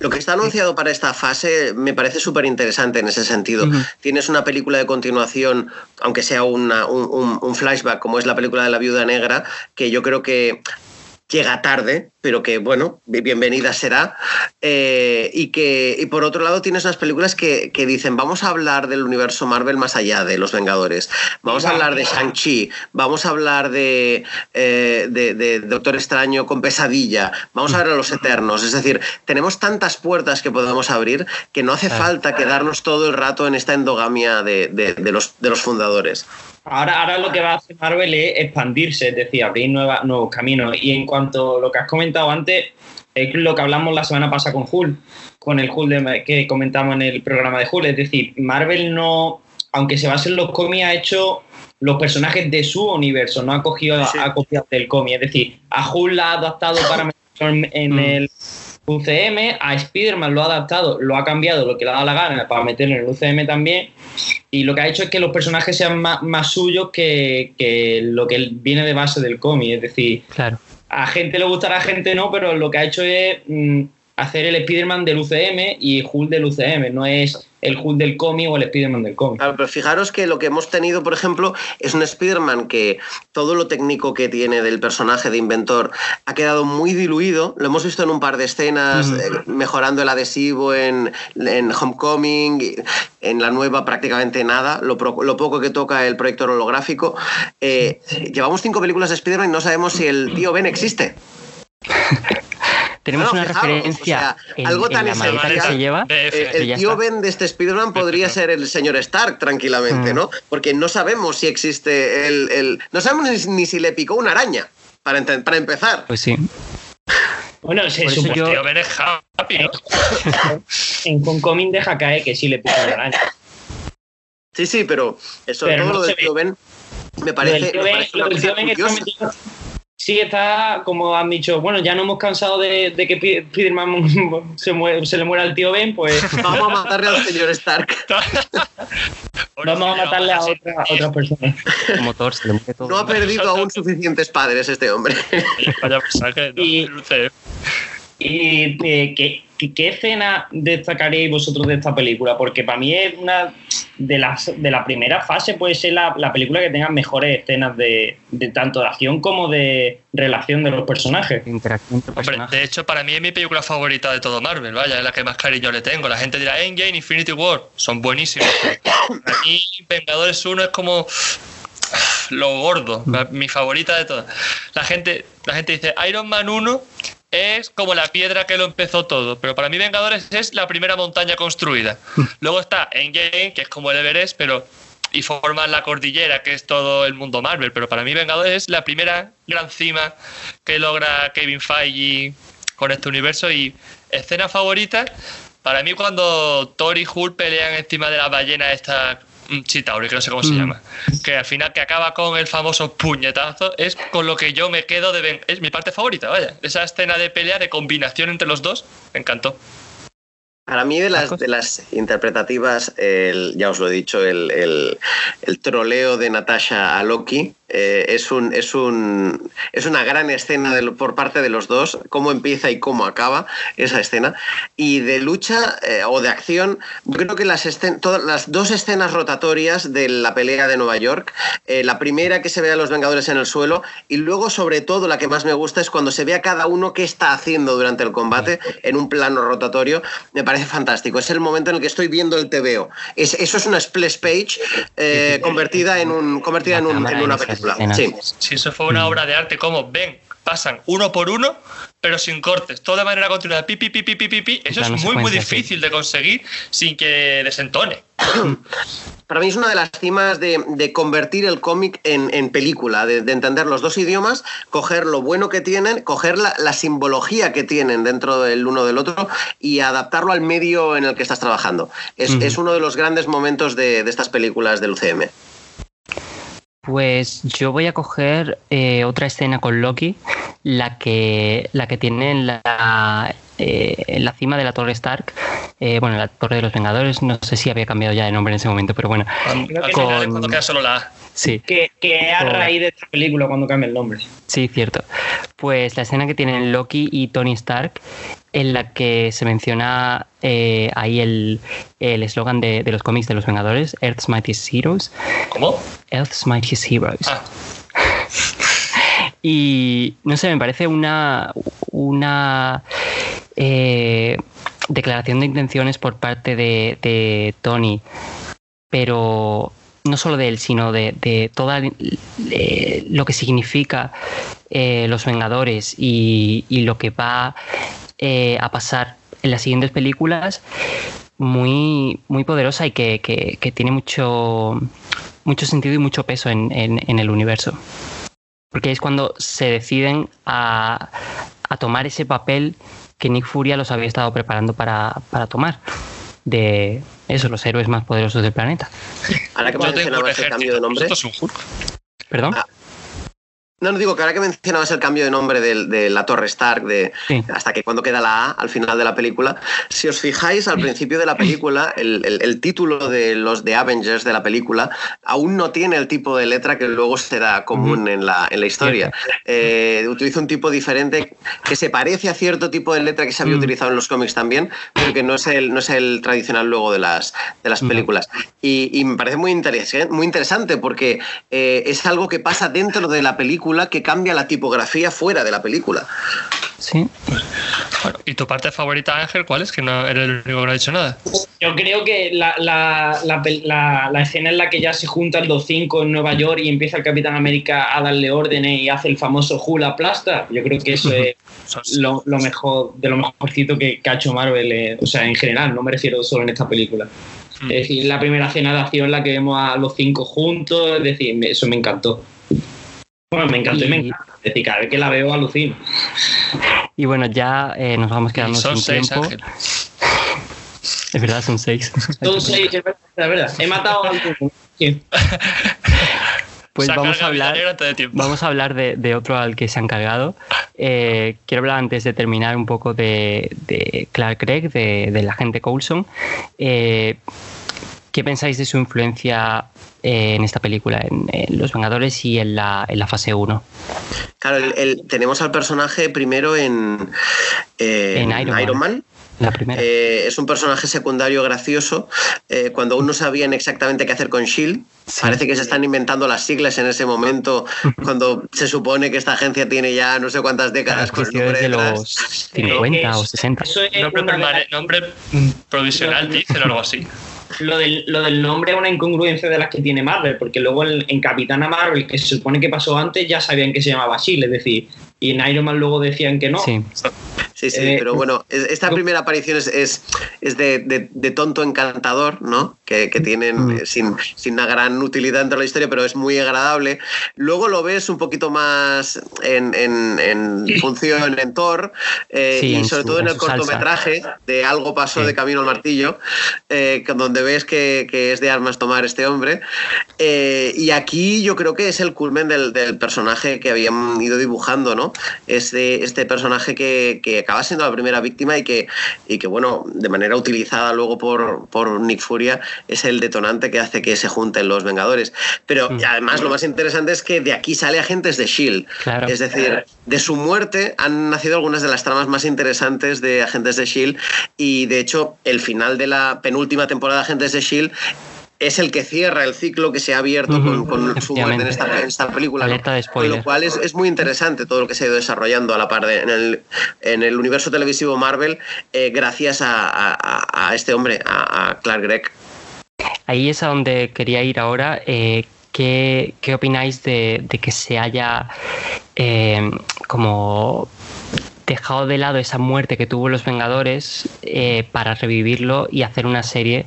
Speaker 3: Lo que está anunciado para esta fase me parece súper interesante en ese sentido. Tienes una película de continuación, aunque sea un, un, flashback, como es la película de la viuda negra, que yo creo que llega tarde, pero que bueno, bienvenida será. Eh, y que y por otro lado tienes unas películas que, dicen, vamos a hablar del universo Marvel más allá de Los Vengadores, vamos a hablar de Shang-Chi, vamos a hablar de, eh, de, Doctor Extraño con pesadilla, vamos a ver a los Eternos. Es decir, tenemos tantas puertas que podemos abrir que no hace falta quedarnos todo el rato en esta endogamia de, los, de los fundadores.
Speaker 4: Ahora, ahora lo que va a hacer Marvel es expandirse, es decir, abrir nuevos caminos. Y en cuanto a lo que has comentado antes, es lo que hablamos la semana pasada con Hulk, con el Hulk que comentamos en el programa de Hulk. Es decir, Marvel no, aunque se base en los cómics, ha hecho los personajes de su universo, no ha cogido, ha copiado del cómic. Es decir, a Hulk la ha adaptado para meter en, mm. el UCM, a Spider-Man lo ha adaptado, lo ha cambiado lo que le ha dado la gana para meterlo en el UCM también, y lo que ha hecho es que los personajes sean más, suyos que, lo que viene de base del cómic, es decir, claro. a gente le gustará, a gente no, pero lo que ha hecho es mm, hacer el Spider-Man del UCM y Hulk del UCM, no es el Hulk del cómic o el Spider-Man del cómic.
Speaker 3: Claro, pero fijaros que lo que hemos tenido, por ejemplo, es un Spider-Man que todo lo técnico que tiene del personaje de inventor ha quedado muy diluido. Lo hemos visto en un par de escenas, eh, mejorando el adhesivo en, Homecoming, en la nueva prácticamente nada, lo, poco que toca el proyector holográfico. Eh, llevamos cinco películas de Spider-Man y no sabemos si el tío Ben existe.
Speaker 1: Tenemos una referencia
Speaker 3: algo tan la que se lleva. Eh, el tío Ben de este Spider-Man podría ser el señor Stark tranquilamente, mm. ¿no? Porque no sabemos si existe el... No sabemos ni, si le picó una araña, para, para empezar.
Speaker 1: Pues sí.
Speaker 4: Bueno, se supone que tío Ben es happy, ¿no? en Homecoming deja caer que sí le picó una araña.
Speaker 3: Sí, sí, pero eso todo lo del tío Ben me parece, me parece una cosa curiosa.
Speaker 4: Sí, está, como han dicho, bueno, ya no hemos cansado de, que Spiderman se, se le muera al tío Ben, pues...
Speaker 3: Vamos a matarle al señor Stark.
Speaker 4: Vamos a matarle a, otra, otras personas.
Speaker 1: Como Thor, se le muere todo.
Speaker 3: No ha perdido aún suficientes padres este hombre.
Speaker 2: Vaya mensaje, no, y,
Speaker 4: y eh, ¿qué, ¿qué, escena destacaréis vosotros de esta película? Porque para mí es una de las de la primera fase, puede ser la, película que tenga mejores escenas de, tanto de acción como de relación de los personajes.
Speaker 2: de hecho, para mí es mi película favorita de todo Marvel, vaya, es la que más cariño le tengo. La gente dirá, Endgame, Infinity War, son buenísimos. Para mí, Vengadores 1 es como lo gordo, mi favorita de todas. La gente, la gente dice Iron Man 1 es como la piedra que lo empezó todo, pero para mí Vengadores es la primera montaña construida. Luego está Endgame, que es como el Everest, pero y forman la cordillera, que es todo el mundo Marvel, pero para mí Vengadores es la primera gran cima que logra Kevin Feige con este universo y escena favorita para mí cuando Thor y Hulk pelean encima de la ballena esta Chitauri, que no sé cómo se mm. llama, que al final que acaba con el famoso puñetazo, es con lo que yo me quedo de... Es mi parte favorita, vaya. Esa escena de pelea, de combinación entre los dos, me encantó.
Speaker 3: Para mí, de las, de las interpretativas, ya os lo he dicho, el, el, troleo de Natasha a Loki eh, es, un, es, un, es una gran escena por parte de los dos, cómo empieza y cómo acaba esa escena. Y de lucha eh, o de acción, creo que las, todas, las dos escenas rotatorias de la pelea de Nueva York, eh, la primera que se ve a los Vengadores en el suelo y luego sobre todo la que más me gusta es cuando se ve a cada uno qué está haciendo durante el combate en un plano rotatorio, me parece fantástico. Es el momento en el que estoy viendo el TVO. Es, eso es una splash page convertida en, un, convertida en, un, en una película. Sí.
Speaker 2: Si eso fue una obra de arte, como ven, pasan uno por uno, pero sin cortes, todo de manera continua, pi, pi, pi, pi, pi, pi, Eso es muy, muy difícil de conseguir sin que desentone.
Speaker 3: Para mí es una de las cimas de, convertir el cómic en, película, de, entender los dos idiomas, coger lo bueno que tienen, coger la, simbología que tienen dentro del uno del otro y adaptarlo al medio en el que estás trabajando. Es, uno de los grandes momentos de, de estas películas del UCM.
Speaker 1: Pues yo voy a coger eh, otra escena con Loki, la que, la que tiene en la, eh, en la cima de la Torre Stark, eh, bueno, la Torre de los Vengadores, no sé si había cambiado ya de nombre en ese momento, pero bueno.
Speaker 2: Con, cuando queda solo la
Speaker 1: Sí.
Speaker 4: Que, que a raíz de esta película cuando cambia el nombre.
Speaker 1: Sí, cierto. Pues la escena que tienen Loki y Tony Stark, en la que se menciona eh, ahí el eslogan de, de, los cómics de los Vengadores, Earth's Mightiest Heroes.
Speaker 2: ¿Cómo?
Speaker 1: Earth's Mightiest Heroes. Ah. y no sé, me parece una, una eh, declaración de intenciones por parte de, de Tony, pero no solo de él, sino de, de todo eh, lo que significa eh, los Vengadores y, lo que va eh, a pasar en las siguientes películas, muy, muy poderosa y que, tiene mucho, mucho sentido y mucho peso en, el universo. Porque es cuando se deciden a, a, tomar ese papel que Nick Furia los había estado preparando para, para tomar de eso, los héroes más poderosos del planeta.
Speaker 3: Ahora que mencionabas el cambio de nombre.
Speaker 1: ¿Perdón?
Speaker 3: Ah, no, no digo que ahora que mencionabas el cambio de nombre de, la Torre Stark, de, hasta que cuando queda la A al final de la película, si os fijáis al principio de la película, el, título de los de Avengers de la película aún no tiene el tipo de letra que luego será común en, la, en la historia. Eh, utiliza un tipo diferente que se parece a cierto tipo de letra que se había mm. utilizado en los cómics también, pero que no es el, no es el tradicional luego de las, de las películas. Y, me parece muy, interesante, muy interesante porque eh, es algo que pasa dentro de la película que cambia la tipografía fuera de la película.
Speaker 1: Sí.
Speaker 2: Bueno, ¿y tu parte favorita, Ángel, cuál es? Que no eres el único que no ha dicho nada.
Speaker 4: Yo creo que la, la, la, la escena en la que ya se juntan los cinco en Nueva York y empieza el Capitán América a darle órdenes y hace el famoso hula plasta, yo creo que eso es lo, lo mejor, de lo mejorcito que, que ha hecho Marvel, eh, o sea, en general, no me refiero solo en esta película. Mm. Es decir, la primera escena de acción en la que vemos a los cinco juntos, es decir, eso me encantó. Bueno, me encantó y, me encanta. Es decir, cada vez que la veo alucino.
Speaker 1: Y bueno, ya eh, nos vamos quedando
Speaker 2: son
Speaker 1: sin
Speaker 2: seis,
Speaker 1: tiempo.
Speaker 2: Ángel.
Speaker 1: Es verdad, son seis.
Speaker 4: Son seis, es verdad. He matado a alguien.
Speaker 1: Pues vamos a, hablar,
Speaker 2: de
Speaker 1: vamos a hablar de, otro al que se han cargado. Eh, quiero hablar antes de terminar un poco de, de Clark Gregg, de, del agente Coulson. Eh, ¿Qué pensáis de su influencia eh, en esta película, en, Los Vengadores y en la, en la fase 1.
Speaker 3: Claro, tenemos al personaje primero en,
Speaker 1: en Iron, Man. La
Speaker 3: primera. Eh, es un personaje secundario gracioso. Eh, cuando aún no sabían exactamente qué hacer con Shield, parece que se están inventando las siglas en ese momento, cuando se supone que esta agencia tiene ya no sé cuántas décadas
Speaker 1: con de los 50 o 60.
Speaker 2: Nombre, nombre provisional, dicen o algo así
Speaker 4: lo del, lo del nombre es una incongruencia de las que tiene Marvel, porque luego en, Capitana Marvel, que se supone que pasó antes, ya sabían que se llamaba Shield, es decir, y en Iron Man luego decían que no.
Speaker 1: Sí.
Speaker 3: Sí, sí, eh, pero bueno, esta primera aparición es, es, de, tonto encantador, ¿no? Que, tienen mm. eh, sin, una gran utilidad dentro de la historia, pero es muy agradable. Luego lo ves un poquito más en, función en Thor eh, y sobre todo en el cortometraje de Algo pasó de Camino al Martillo, donde ves que, es de armas tomar este hombre. y aquí yo creo que es el culmen del, personaje que habían ido dibujando, ¿no? Este, este personaje que, que acaba siendo la primera víctima y que, y que bueno, de manera utilizada luego por, por Nick Furia, es el detonante que hace que se junten los Vengadores. Pero mm. además lo más interesante es que de aquí sale Agentes de Shield. Es decir, de su muerte han nacido algunas de las tramas más interesantes de Agentes de Shield y de hecho el final de la penúltima temporada de Agentes de Shield es el que cierra el ciclo que se ha abierto con, su muerte en esta, película. Con lo cual es, muy interesante todo lo que se ha ido desarrollando a la par de, en, el, universo televisivo Marvel, eh, gracias a, este hombre, a, Clark Gregg.
Speaker 1: Ahí es a donde quería ir ahora. Eh, ¿qué, opináis de, que se haya eh, como dejado de lado esa muerte que tuvo los Vengadores eh, para revivirlo y hacer una serie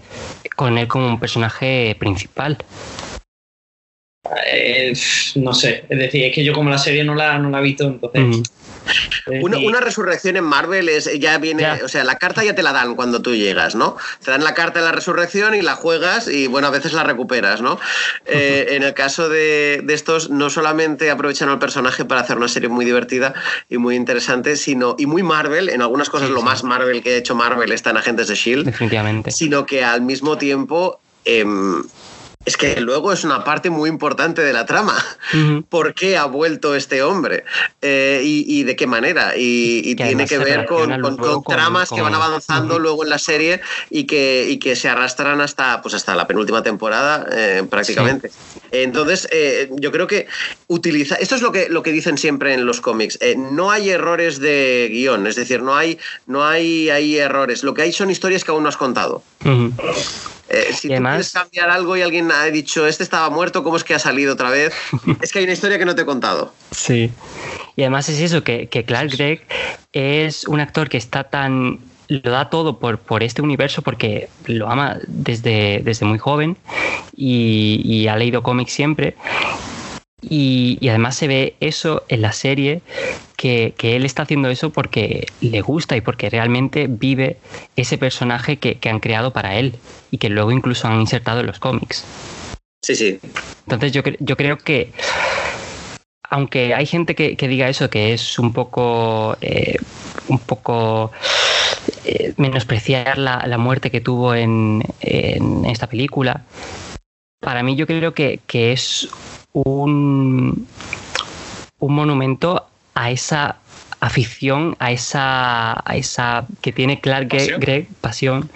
Speaker 1: con él como un personaje principal.
Speaker 4: Eh, no sé, es decir, es que yo como la serie no la, no la he visto, entonces...
Speaker 3: Una, resurrección en Marvel es ya viene, o sea, la carta ya te la dan cuando tú llegas, ¿no? Te dan la carta de la resurrección y la juegas y bueno, a veces la recuperas, ¿no? Eh, en el caso de, estos, no solamente aprovechan al personaje para hacer una serie muy divertida y muy interesante, sino, y muy Marvel, en algunas cosas lo más Marvel que ha hecho Marvel está en Agentes de Shield.
Speaker 1: Definitivamente.
Speaker 3: Sino que al mismo tiempo. Em, es que luego es una parte muy importante de la trama. ¿Por qué ha vuelto este hombre? Eh, y, de qué manera? Y, tiene que ver con, tramas que van avanzando luego en la serie y que, que se arrastran hasta, pues hasta la penúltima temporada eh, prácticamente. Entonces, eh, yo creo que utiliza. Esto es lo que, lo que dicen siempre en los cómics. no hay errores de guion, es decir, no hay, no hay, hay errores. Lo que hay son historias que aún no has contado. Eh, si tú quieres cambiar algo y alguien ha dicho, este estaba muerto, ¿cómo es que ha salido otra vez? es que hay una historia que no te he contado.
Speaker 1: Sí. Y además es eso, que, Clark Gregg es un actor que está tan lo da todo por, por este universo porque lo ama desde, desde muy joven y, ha leído cómics siempre. Y, y, además se ve eso en la serie que, él está haciendo eso porque le gusta y porque realmente vive ese personaje que, han creado para él y que luego incluso han insertado en los cómics.
Speaker 3: Sí, sí.
Speaker 1: Entonces yo, yo creo que, aunque hay gente que, diga eso, que es un poco, eh, un poco eh, menospreciar la, muerte que tuvo en, esta película, para mí yo creo que, que es un, un monumento a esa afición, a esa, a esa que tiene Clark Gregg, pasión,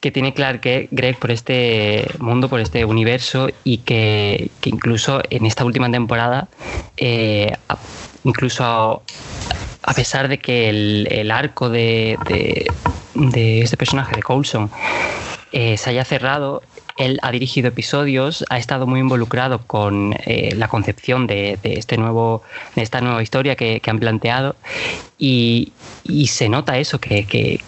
Speaker 1: que tiene Clark Gregg por este mundo, por este universo y que, incluso en esta última temporada, eh, incluso a, pesar de que el, arco de, de, este personaje, de Coulson, eh, se haya cerrado, él ha dirigido episodios, ha estado muy involucrado con eh, la concepción de, este nuevo, de esta nueva historia que, han planteado y, se nota eso, que,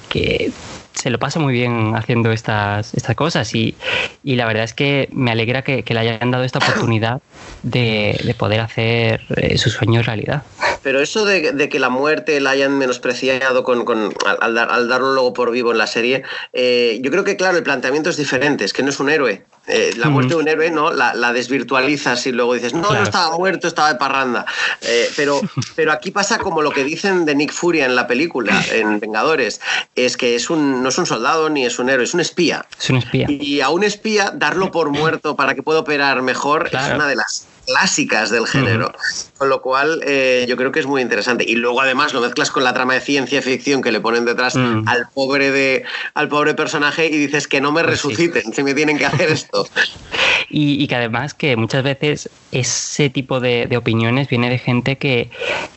Speaker 1: se lo pasa muy bien haciendo estas, estas cosas y, la verdad es que me alegra que, le hayan dado esta oportunidad de, poder hacer eh, su sueño realidad.
Speaker 3: Pero eso de, que la muerte la hayan menospreciado con, al, darlo luego por vivo en la serie, eh, yo creo que, claro, el planteamiento es diferente, es que no es un héroe. Eh, la muerte de un héroe no la, la, desvirtualizas y luego dices, no, no estaba muerto, estaba de parranda. Eh, pero, pero aquí pasa como lo que dicen de Nick Furia en la película, en Vengadores, es que es un, no es un soldado ni es un héroe, es un espía.
Speaker 1: Es un espía.
Speaker 3: Y a un espía darlo por muerto para que pueda operar mejor es una de las clásicas del género. Con lo cual, eh, yo creo que es muy interesante. Y luego, además, lo mezclas con la trama de ciencia ficción que le ponen detrás mm. al, pobre de, al pobre personaje y dices que no me pues resuciten, si me tienen que hacer esto.
Speaker 1: y, que además que muchas veces ese tipo de, opiniones viene de gente que,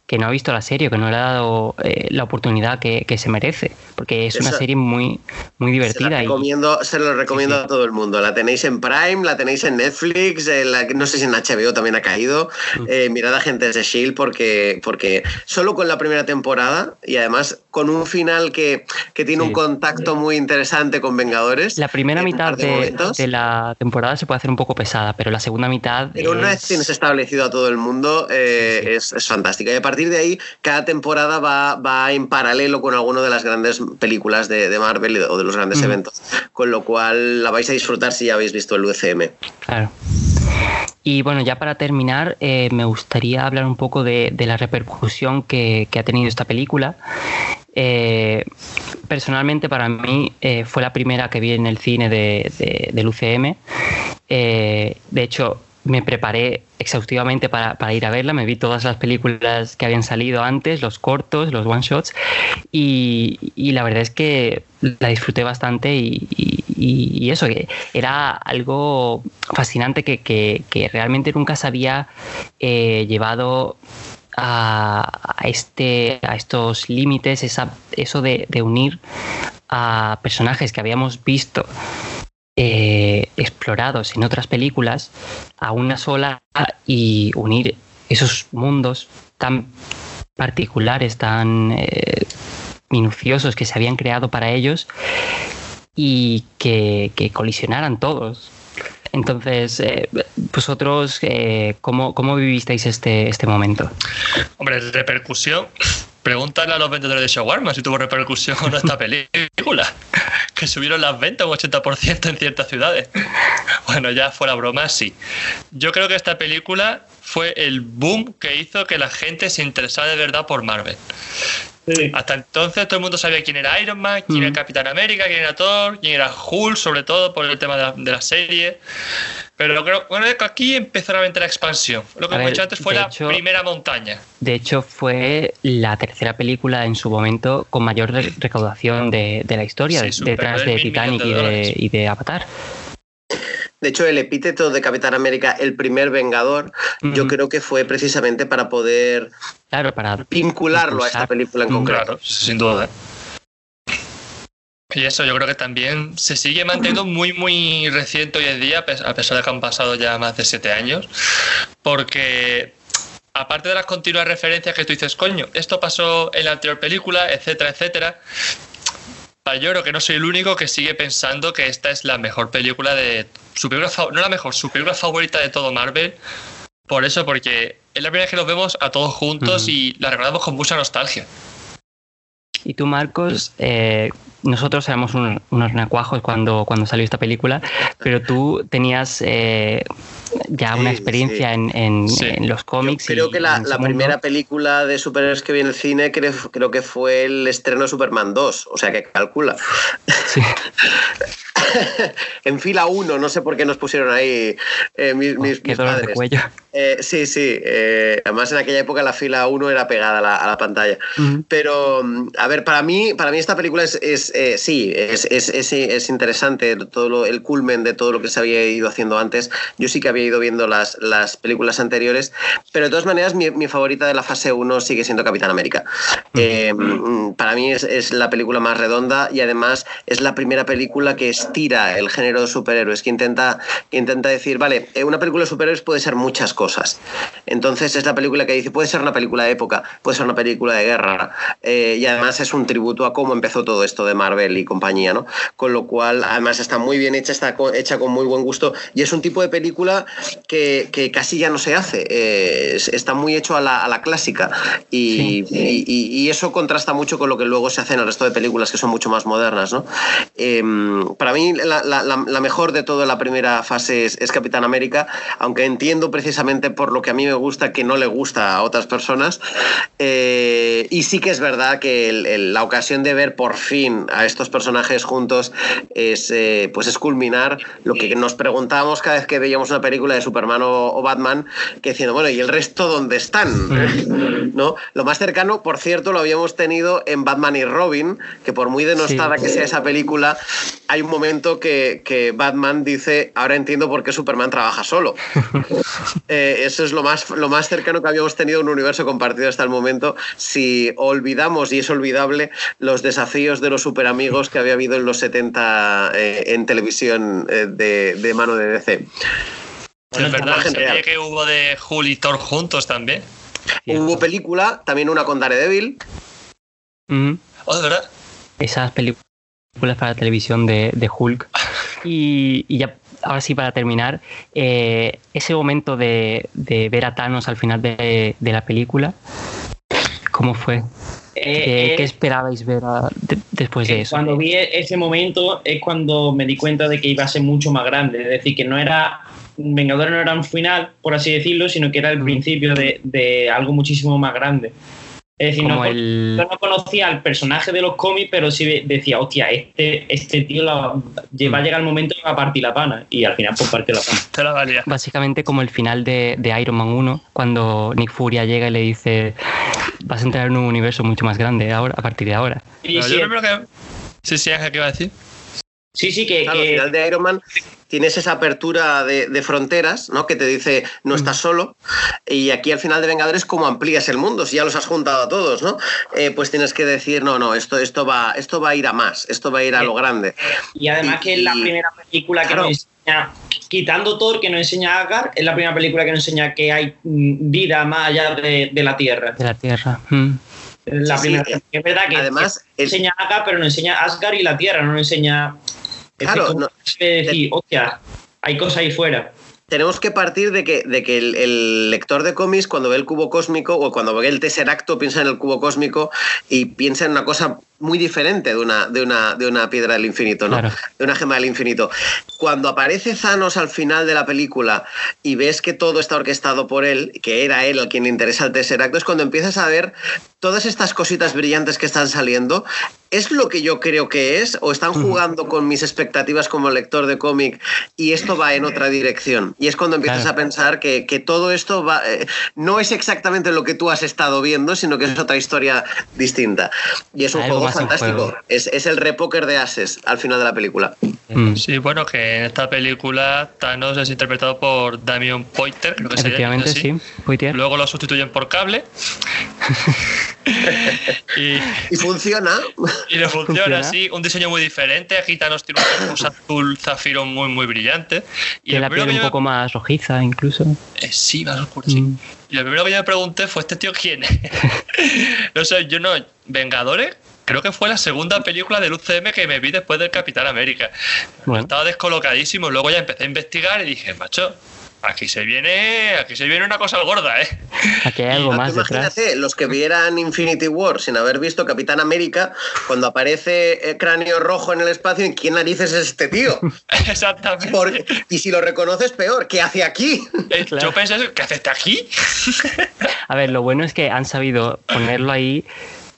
Speaker 1: que, no ha visto la serie, que no le ha dado eh, la oportunidad que, se merece, porque es una serie muy, muy divertida.
Speaker 3: Se, recomiendo, se lo recomiendo a todo el mundo. La tenéis en Prime, la tenéis en Netflix, no sé si en HBO también ha caído. Mm. Eh, mirad a Agentes de Shield porque, porque solo con la primera temporada y además con un final que, tiene un contacto muy interesante con Vengadores.
Speaker 1: La primera mitad de, la temporada se puede hacer un poco pesada, pero la segunda mitad.
Speaker 3: Pero una vez tienes establecido a todo el mundo, eh, es, fantástica. Y a partir de ahí, cada temporada va, va en paralelo con alguna de las grandes películas de, Marvel o de los grandes eventos. Con lo cual la vais a disfrutar si ya habéis visto el UCM.
Speaker 1: Claro. Y bueno, ya para terminar, eh, me gustaría hablar un poco de, la repercusión que, ha tenido esta película. Eh, personalmente para mí eh, fue la primera que vi en el cine de, del UCM. de hecho, me preparé exhaustivamente para, ir a verla, me vi todas las películas que habían salido antes, los cortos, los one shots, y, la verdad es que la disfruté bastante y, eso, que era algo fascinante que, realmente nunca se había eh, llevado a, este, a estos límites, eso de, de unir a personajes que habíamos visto eh, explorados en otras películas a una sola y unir esos mundos tan particulares, tan eh, minuciosos que se habían creado para ellos y que, colisionaran todos. Entonces, eh, vosotros, ¿cómo, ¿cómo, vivisteis este, este momento?
Speaker 2: Hombre, repercusión Pregúntale a los vendedores de shawarma si tuvo repercusión esta película, que subieron las ventas un 80% en ciertas ciudades. Bueno, ya fuera broma, sí. Yo creo que esta película fue el boom que hizo que la gente se interesara de verdad por Marvel. Hasta entonces todo el mundo sabía quién era Iron Man, quién era Capitán América, quién era Thor, quién era Hulk, sobre todo por el tema de la, serie. Pero creo bueno, que aquí empezó realmente la expansión. Lo que hemos dicho antes fue la primera montaña.
Speaker 1: De hecho, fue la tercera película en su momento con mayor recaudación de, la historia, detrás de Titanic y de Avatar.
Speaker 3: De hecho, el epíteto de Capitán América, el primer Vengador, yo creo que fue precisamente para poder
Speaker 1: claro, para
Speaker 3: vincularlo a esta película en concreto. Claro,
Speaker 2: sin duda. Y eso yo creo que también se sigue manteniendo muy, muy reciente hoy en día, a pesar de que han pasado ya más de siete años, porque aparte de las continuas referencias que tú dices, coño, esto pasó en la anterior película, etcétera, etcétera, yo creo que no soy el único que sigue pensando que esta es la mejor película de. Su película, no la mejor, su película favorita de todo Marvel. Por eso, porque es la primera vez que nos vemos a todos juntos y la recordamos con mucha nostalgia.
Speaker 1: Y tú, Marcos, eh, nosotros éramos unos nacuajos cuando, cuando salió esta película, pero tú tenías eh, ya una experiencia En, los cómics.
Speaker 3: creo que la, primera película de superhéroes que vi en el cine creo, creo que fue el estreno de Superman 2, o sea que calcula. Sí. en fila 1, no sé por qué nos pusieron ahí eh, mis, mis, padres. cuello. Eh, sí, sí. Eh, además, en aquella época la fila 1 era pegada a la, pantalla. Pero, a ver, para mí, para mí esta película es, es sí, es, es, es, interesante, todo el culmen de todo lo que se había ido haciendo antes. Yo sí que había ido viendo las, las películas anteriores, pero de todas maneras, mi, mi favorita de la fase 1 sigue siendo Capitán América. para mí es, la película más redonda y además es la primera película que es el género de superhéroes, que intenta, intenta decir, vale, eh, una película de superhéroes puede ser muchas cosas. Entonces es la película que dice, puede ser una película de época, puede ser una película de guerra, eh, y además es un tributo a cómo empezó todo esto de Marvel y compañía, ¿no? Con lo cual, además está muy bien hecha, está hecha con muy buen gusto, y es un tipo de película que, casi ya no se hace, eh, está muy hecho a la, clásica, y, y, eso contrasta mucho con lo que luego se hace en el resto de películas que son mucho más modernas, ¿no? Em, para mí la, mejor de toda la primera fase es, Capitán América, aunque entiendo precisamente por lo que a mí me gusta que no le gusta a otras personas. Eh, y sí que es verdad que la ocasión de ver por fin a estos personajes juntos es, eh, pues es culminar lo que nos preguntábamos cada vez que veíamos una película de Superman o, Batman, que diciendo, bueno, ¿y el resto dónde están? ¿No? Lo más cercano, por cierto, lo habíamos tenido en Batman y Robin, que por muy denostada que sea esa película, hay un momento que, Batman dice, ahora entiendo por qué Superman trabaja solo. Eh, eso es lo más, lo más cercano que habíamos tenido un universo compartido hasta el momento. Si olvidamos, y es olvidable, los desafíos de los superamigos que había habido en los 70 eh, en televisión eh, de, mano de DC.
Speaker 2: es verdad, que hubo de Hulk y Thor juntos también.
Speaker 3: Hubo película, también una con Daredevil.
Speaker 2: Oh, de verdad.
Speaker 1: Esas películas para televisión de, Hulk. Y, ya, ahora sí, para terminar, eh, ese momento de, ver a Thanos al final de, la película, ¿cómo fue? ¿Qué, eh, esperabais ver después de eso?
Speaker 4: Cuando vi ese momento es cuando me di cuenta de que iba a ser mucho más grande, es decir, que no era Vengadores no era un final, por así decirlo, sino que era el principio de, de algo muchísimo más grande. Es decir, no, yo no conocía al personaje de los cómics, pero sí decía, hostia, este, este tío va a llegar el momento y va a partir la pana. Y al final, pues parte la pana.
Speaker 1: Básicamente como el final de, Iron Man 1, cuando Nick Furia llega y le dice, vas a entrar en un universo mucho más grande ahora, a partir de ahora.
Speaker 2: Sí, sí, sí, sí, ¿qué iba a decir?
Speaker 4: Sí, sí, que,
Speaker 3: Al final de Iron Man tienes esa apertura de, fronteras, ¿no? Que te dice no estás solo. Y aquí al final de Vengadores, ¿cómo amplías el mundo? Si ya los has juntado a todos, ¿no? Eh, pues tienes que decir, no, no, esto, esto, va, esto va a ir a más, esto va a ir a lo grande.
Speaker 4: Y además que es la primera película que nos enseña, quitando Thor, que nos enseña a Agar, es la primera película que nos enseña que hay mm, vida más allá de, la Tierra.
Speaker 1: De la Tierra. Mm.
Speaker 4: La primera, es verdad que además enseña a Agar, pero nos enseña Asgard y la Tierra, no nos enseña Claro, no, decir, hostia, hay cosas ahí fuera
Speaker 3: tenemos que partir de que, de que el, lector de cómics, cuando ve el cubo cósmico o cuando ve el Tesseracto, piensa en el cubo cósmico y piensa en una cosa muy diferente de una, de una, de una piedra del infinito, ¿no? De una gema del infinito. Cuando aparece Thanos al final de la película y ves que todo está orquestado por él, que era él al quien le interesa el Tesseracto, es cuando empiezas a ver todas estas cositas brillantes que están saliendo, ¿es lo que yo creo que es? ¿O están jugando con mis expectativas como lector de cómic y esto va en otra dirección? Y es cuando empiezas a pensar que, todo esto va, eh, no es exactamente lo que tú has estado viendo, sino que es otra historia distinta. Y es un juego fantástico. Es, es, el repoker de Ases al final de la película.
Speaker 2: Mm. Sí, bueno, que en esta película Thanos es interpretado por Damian Poiter, creo que
Speaker 1: Efectivamente, sí.
Speaker 2: Luego lo sustituyen por cable.
Speaker 3: y, funciona.
Speaker 2: Y le funciona, así. Un diseño muy diferente. Aquí Thanos tiene un azul zafiro muy, muy brillante.
Speaker 1: Y la piel un poco más rojiza, incluso.
Speaker 2: Eh, sí, más oscuro, sí. Mm. Y lo primero que yo me pregunté fue: ¿este tío quién es? no sé, yo no. ¿Vengadores? Creo que fue la segunda película del UCM que me vi después del Capitán América. Estaba descolocadísimo, luego ya empecé a investigar y dije, macho, aquí se viene, aquí se viene una cosa gorda, ¿eh?
Speaker 1: Aquí hay algo más
Speaker 3: Imagínate, los que vieran Infinity War sin haber visto Capitán América, cuando aparece el cráneo rojo en el espacio, ¿en quién narices es este tío?
Speaker 2: Exactamente.
Speaker 3: y si lo reconoces, peor, ¿qué hace aquí?
Speaker 2: Eh, yo pensé, ¿qué hace este aquí?
Speaker 1: A ver, lo bueno es que han sabido ponerlo ahí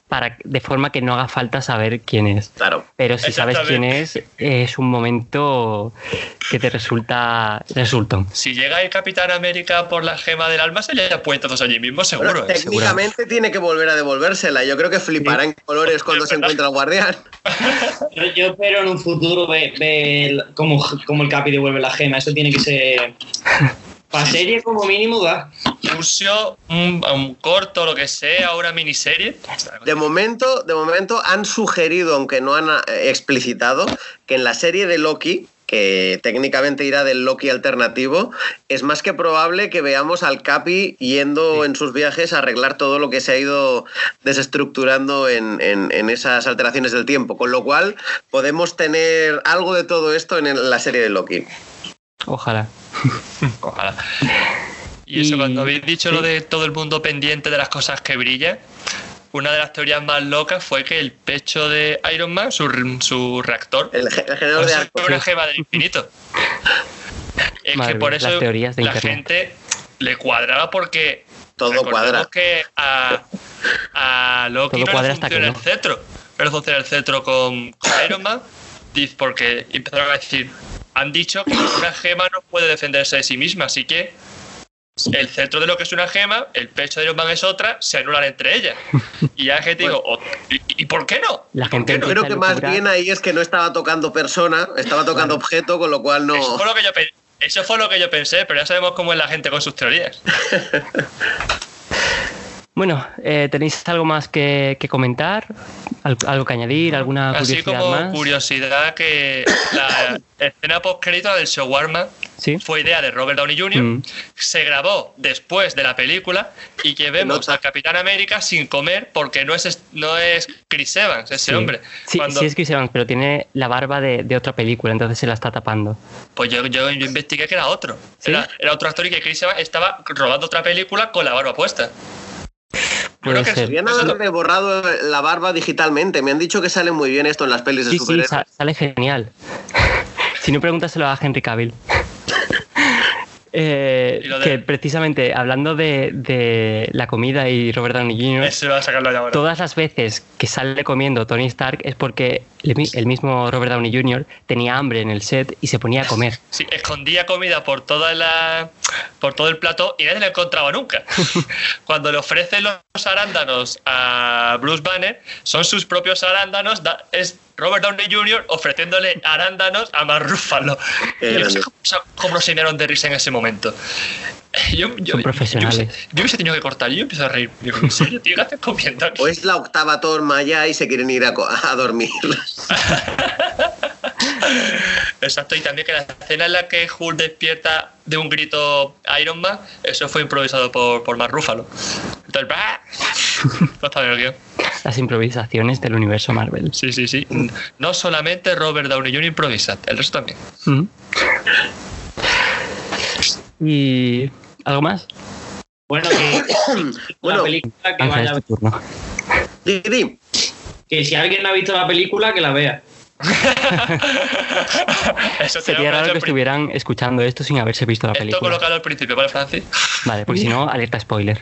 Speaker 1: para, de forma que no haga falta saber quién es.
Speaker 3: Claro.
Speaker 1: Pero si sabes quién es, es un momento que te resulta resulta.
Speaker 2: Si llega el Capitán América por la gema del alma, se le puesto todos allí mismo, seguro.
Speaker 3: ¿eh? técnicamente tiene que volver a devolvérsela. Yo creo que flipará en colores cuando se encuentra el guardián.
Speaker 4: Yo, espero en un futuro ver, cómo, cómo, el Capi devuelve la gema. Eso tiene que ser para serie como mínimo va.
Speaker 2: Lucio, un, un, corto, lo que sea, una miniserie.
Speaker 3: De momento, de momento han sugerido, aunque no han eh, explicitado, que en la serie de Loki, que técnicamente irá del Loki alternativo, es más que probable que veamos al Capi yendo en sus viajes a arreglar todo lo que se ha ido desestructurando en, en, esas alteraciones del tiempo. Con lo cual, podemos tener algo de todo esto en la serie de Loki.
Speaker 1: Ojalá.
Speaker 2: Ojalá. Y eso, cuando habéis dicho lo de todo el mundo pendiente de las cosas que brillan, una de las teorías más locas fue que el pecho de Iron Man, su, reactor,
Speaker 3: el, generador de arco,
Speaker 2: una gema del infinito. es que por eso la gente le cuadraba porque
Speaker 3: todo cuadra.
Speaker 2: que a, a Loki no le funciona el cetro. No le funciona el cetro con, con Iron Man porque empezaron a decir han dicho que una gema no puede defenderse de sí misma, así que el centro de lo que es una gema, el pecho de Iron Man es otra, se anulan entre ellas. Y ya gente digo, oh, ¿y, por qué no?
Speaker 1: La gente
Speaker 3: no? Creo que más bien ahí es que no estaba tocando persona, estaba tocando objeto, con lo cual no.
Speaker 2: Eso fue lo que yo, eso fue lo que yo pensé, pero ya sabemos cómo es la gente con sus teorías.
Speaker 1: Bueno, eh, ¿tenéis algo más que, comentar? ¿Algo que añadir? ¿Alguna
Speaker 2: Así
Speaker 1: como
Speaker 2: curiosidad que la escena post-crédito del Shawarma fue idea de Robert Downey Jr., mm. se grabó después de la película y que vemos al Capitán América sin comer porque no es, no es Chris Evans, ese hombre.
Speaker 1: Sí, sí es Chris Evans, pero tiene la barba de, otra película, entonces se la está tapando.
Speaker 2: Pues yo, yo, investigué que era otro. Era, era otro actor y que Chris Evans estaba robando otra película con la barba puesta.
Speaker 3: Creo que se haber borrado la barba digitalmente. Me han dicho que sale muy bien esto en las pelis de
Speaker 1: sí,
Speaker 3: superhéroes.
Speaker 1: Sí, sale genial. si no, pregúntaselo a Henry Cavill. Eh, que precisamente hablando de, la comida y Robert Downey Jr., todas las veces que sale comiendo Tony Stark es porque el mismo Robert Downey Jr. tenía hambre en el set y se ponía a comer.
Speaker 2: Sí, escondía comida por toda la por todo el plato y nadie la encontraba nunca. Cuando le ofrecen los arándanos a Bruce Banner, son sus propios arándanos, es Robert Downey Jr. ofreciéndole arándanos a Mark Ruffalo. yo no sé cómo, se dieron de risa en ese momento.
Speaker 1: Yo, Son profesionales.
Speaker 2: Yo hubiese, tenido que cortar y yo empiezo a reír. ¿en serio, tío? ¿Qué haces comiendo
Speaker 3: O es la octava torma ya y se quieren ir a, a dormir.
Speaker 2: Exacto, y también que la escena en la que Hulk despierta de un grito Iron Man, eso fue improvisado por, por Mark Ruffalo. Entonces, no está bien el guion.
Speaker 1: Las improvisaciones del universo Marvel.
Speaker 2: Sí, sí, sí. No solamente Robert Downey Jr. improvisa, el resto también.
Speaker 1: ¿Y algo más?
Speaker 4: Bueno, que la película que vaya
Speaker 1: este turno.
Speaker 4: Que si alguien no ha visto la película, que la vea.
Speaker 1: Eso Sería raro que estuvieran escuchando esto sin haberse visto la película.
Speaker 2: Esto colocado al principio, ¿vale, Francis?
Speaker 1: Vale, porque si no, alerta spoiler.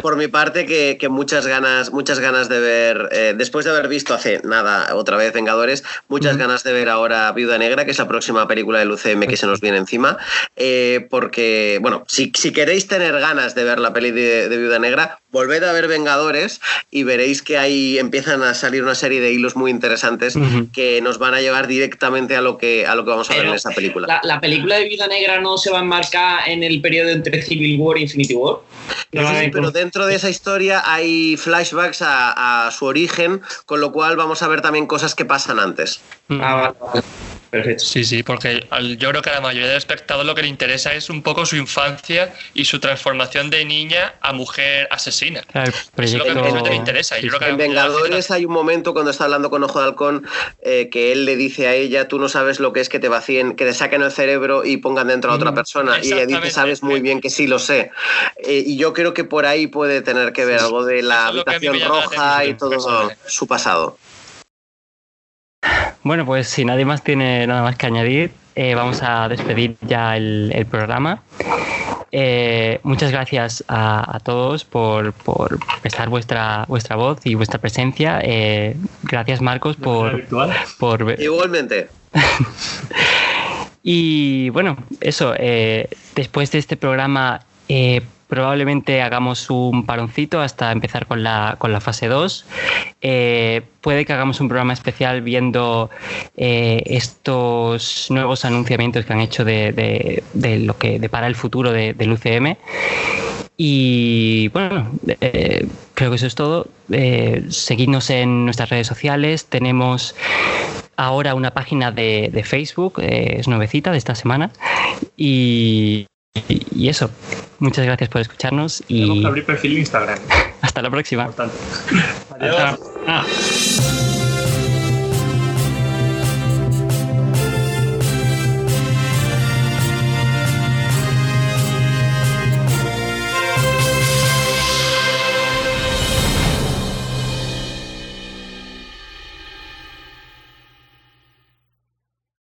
Speaker 3: por, mi parte, que, muchas ganas, muchas ganas de ver, eh, después de haber visto hace nada, otra vez Vengadores, muchas ganas de ver ahora Viuda Negra, que es la próxima película del UCM que se nos viene encima. Eh, porque, bueno, si, queréis tener ganas de ver la peli de, Viuda Negra, volved a ver Vengadores y veréis que ahí empiezan a salir una serie de hilos muy interesantes que nos van a llevar directamente a lo que, a lo que vamos a ver en esta película.
Speaker 4: La, película de Viuda Negra no se va a enmarcar en el periodo entre Civil War y Infinity War.
Speaker 3: sí, pero dentro de esa historia hay flashbacks a, su origen, con lo cual vamos a ver también cosas que pasan antes.
Speaker 4: Ah, vale. Perfecto.
Speaker 2: Sí, sí, porque yo creo que a la mayoría de espectadores lo que le interesa es un poco su infancia y su transformación de niña a mujer asesina. es lo que le interesa.
Speaker 3: en Vengadores hay un momento cuando está hablando con Ojo de Halcón eh, que él le dice a ella, tú no sabes lo que es que te vacíen, que te saquen el cerebro y pongan dentro a otra persona. Y ella dice, sabes muy bien que sí lo sé. Eh, y yo creo que por ahí puede tener que ver algo de la habitación roja y todo su pasado.
Speaker 1: Bueno, pues si nadie más tiene nada más que añadir, eh, vamos a despedir ya el, programa. Eh, muchas gracias a, todos por, por, prestar vuestra, vuestra voz y vuestra presencia. Eh, gracias, Marcos, por, por...
Speaker 3: Igualmente.
Speaker 1: y bueno, eso, después de este programa probablemente hagamos un paroncito hasta empezar con la, con la fase 2. Eh, puede que hagamos un programa especial viendo eh, estos nuevos anunciamientos que han hecho de, lo que depara el futuro del UCM. Y bueno, eh, creo que eso es todo. seguidnos en nuestras redes sociales. Tenemos ahora una página de, de Facebook, es nuevecita de esta semana. Y y, eso, muchas gracias por escucharnos y...
Speaker 2: Tenemos que abrir perfil en Instagram.
Speaker 1: Hasta la próxima.
Speaker 2: Adiós. Ah.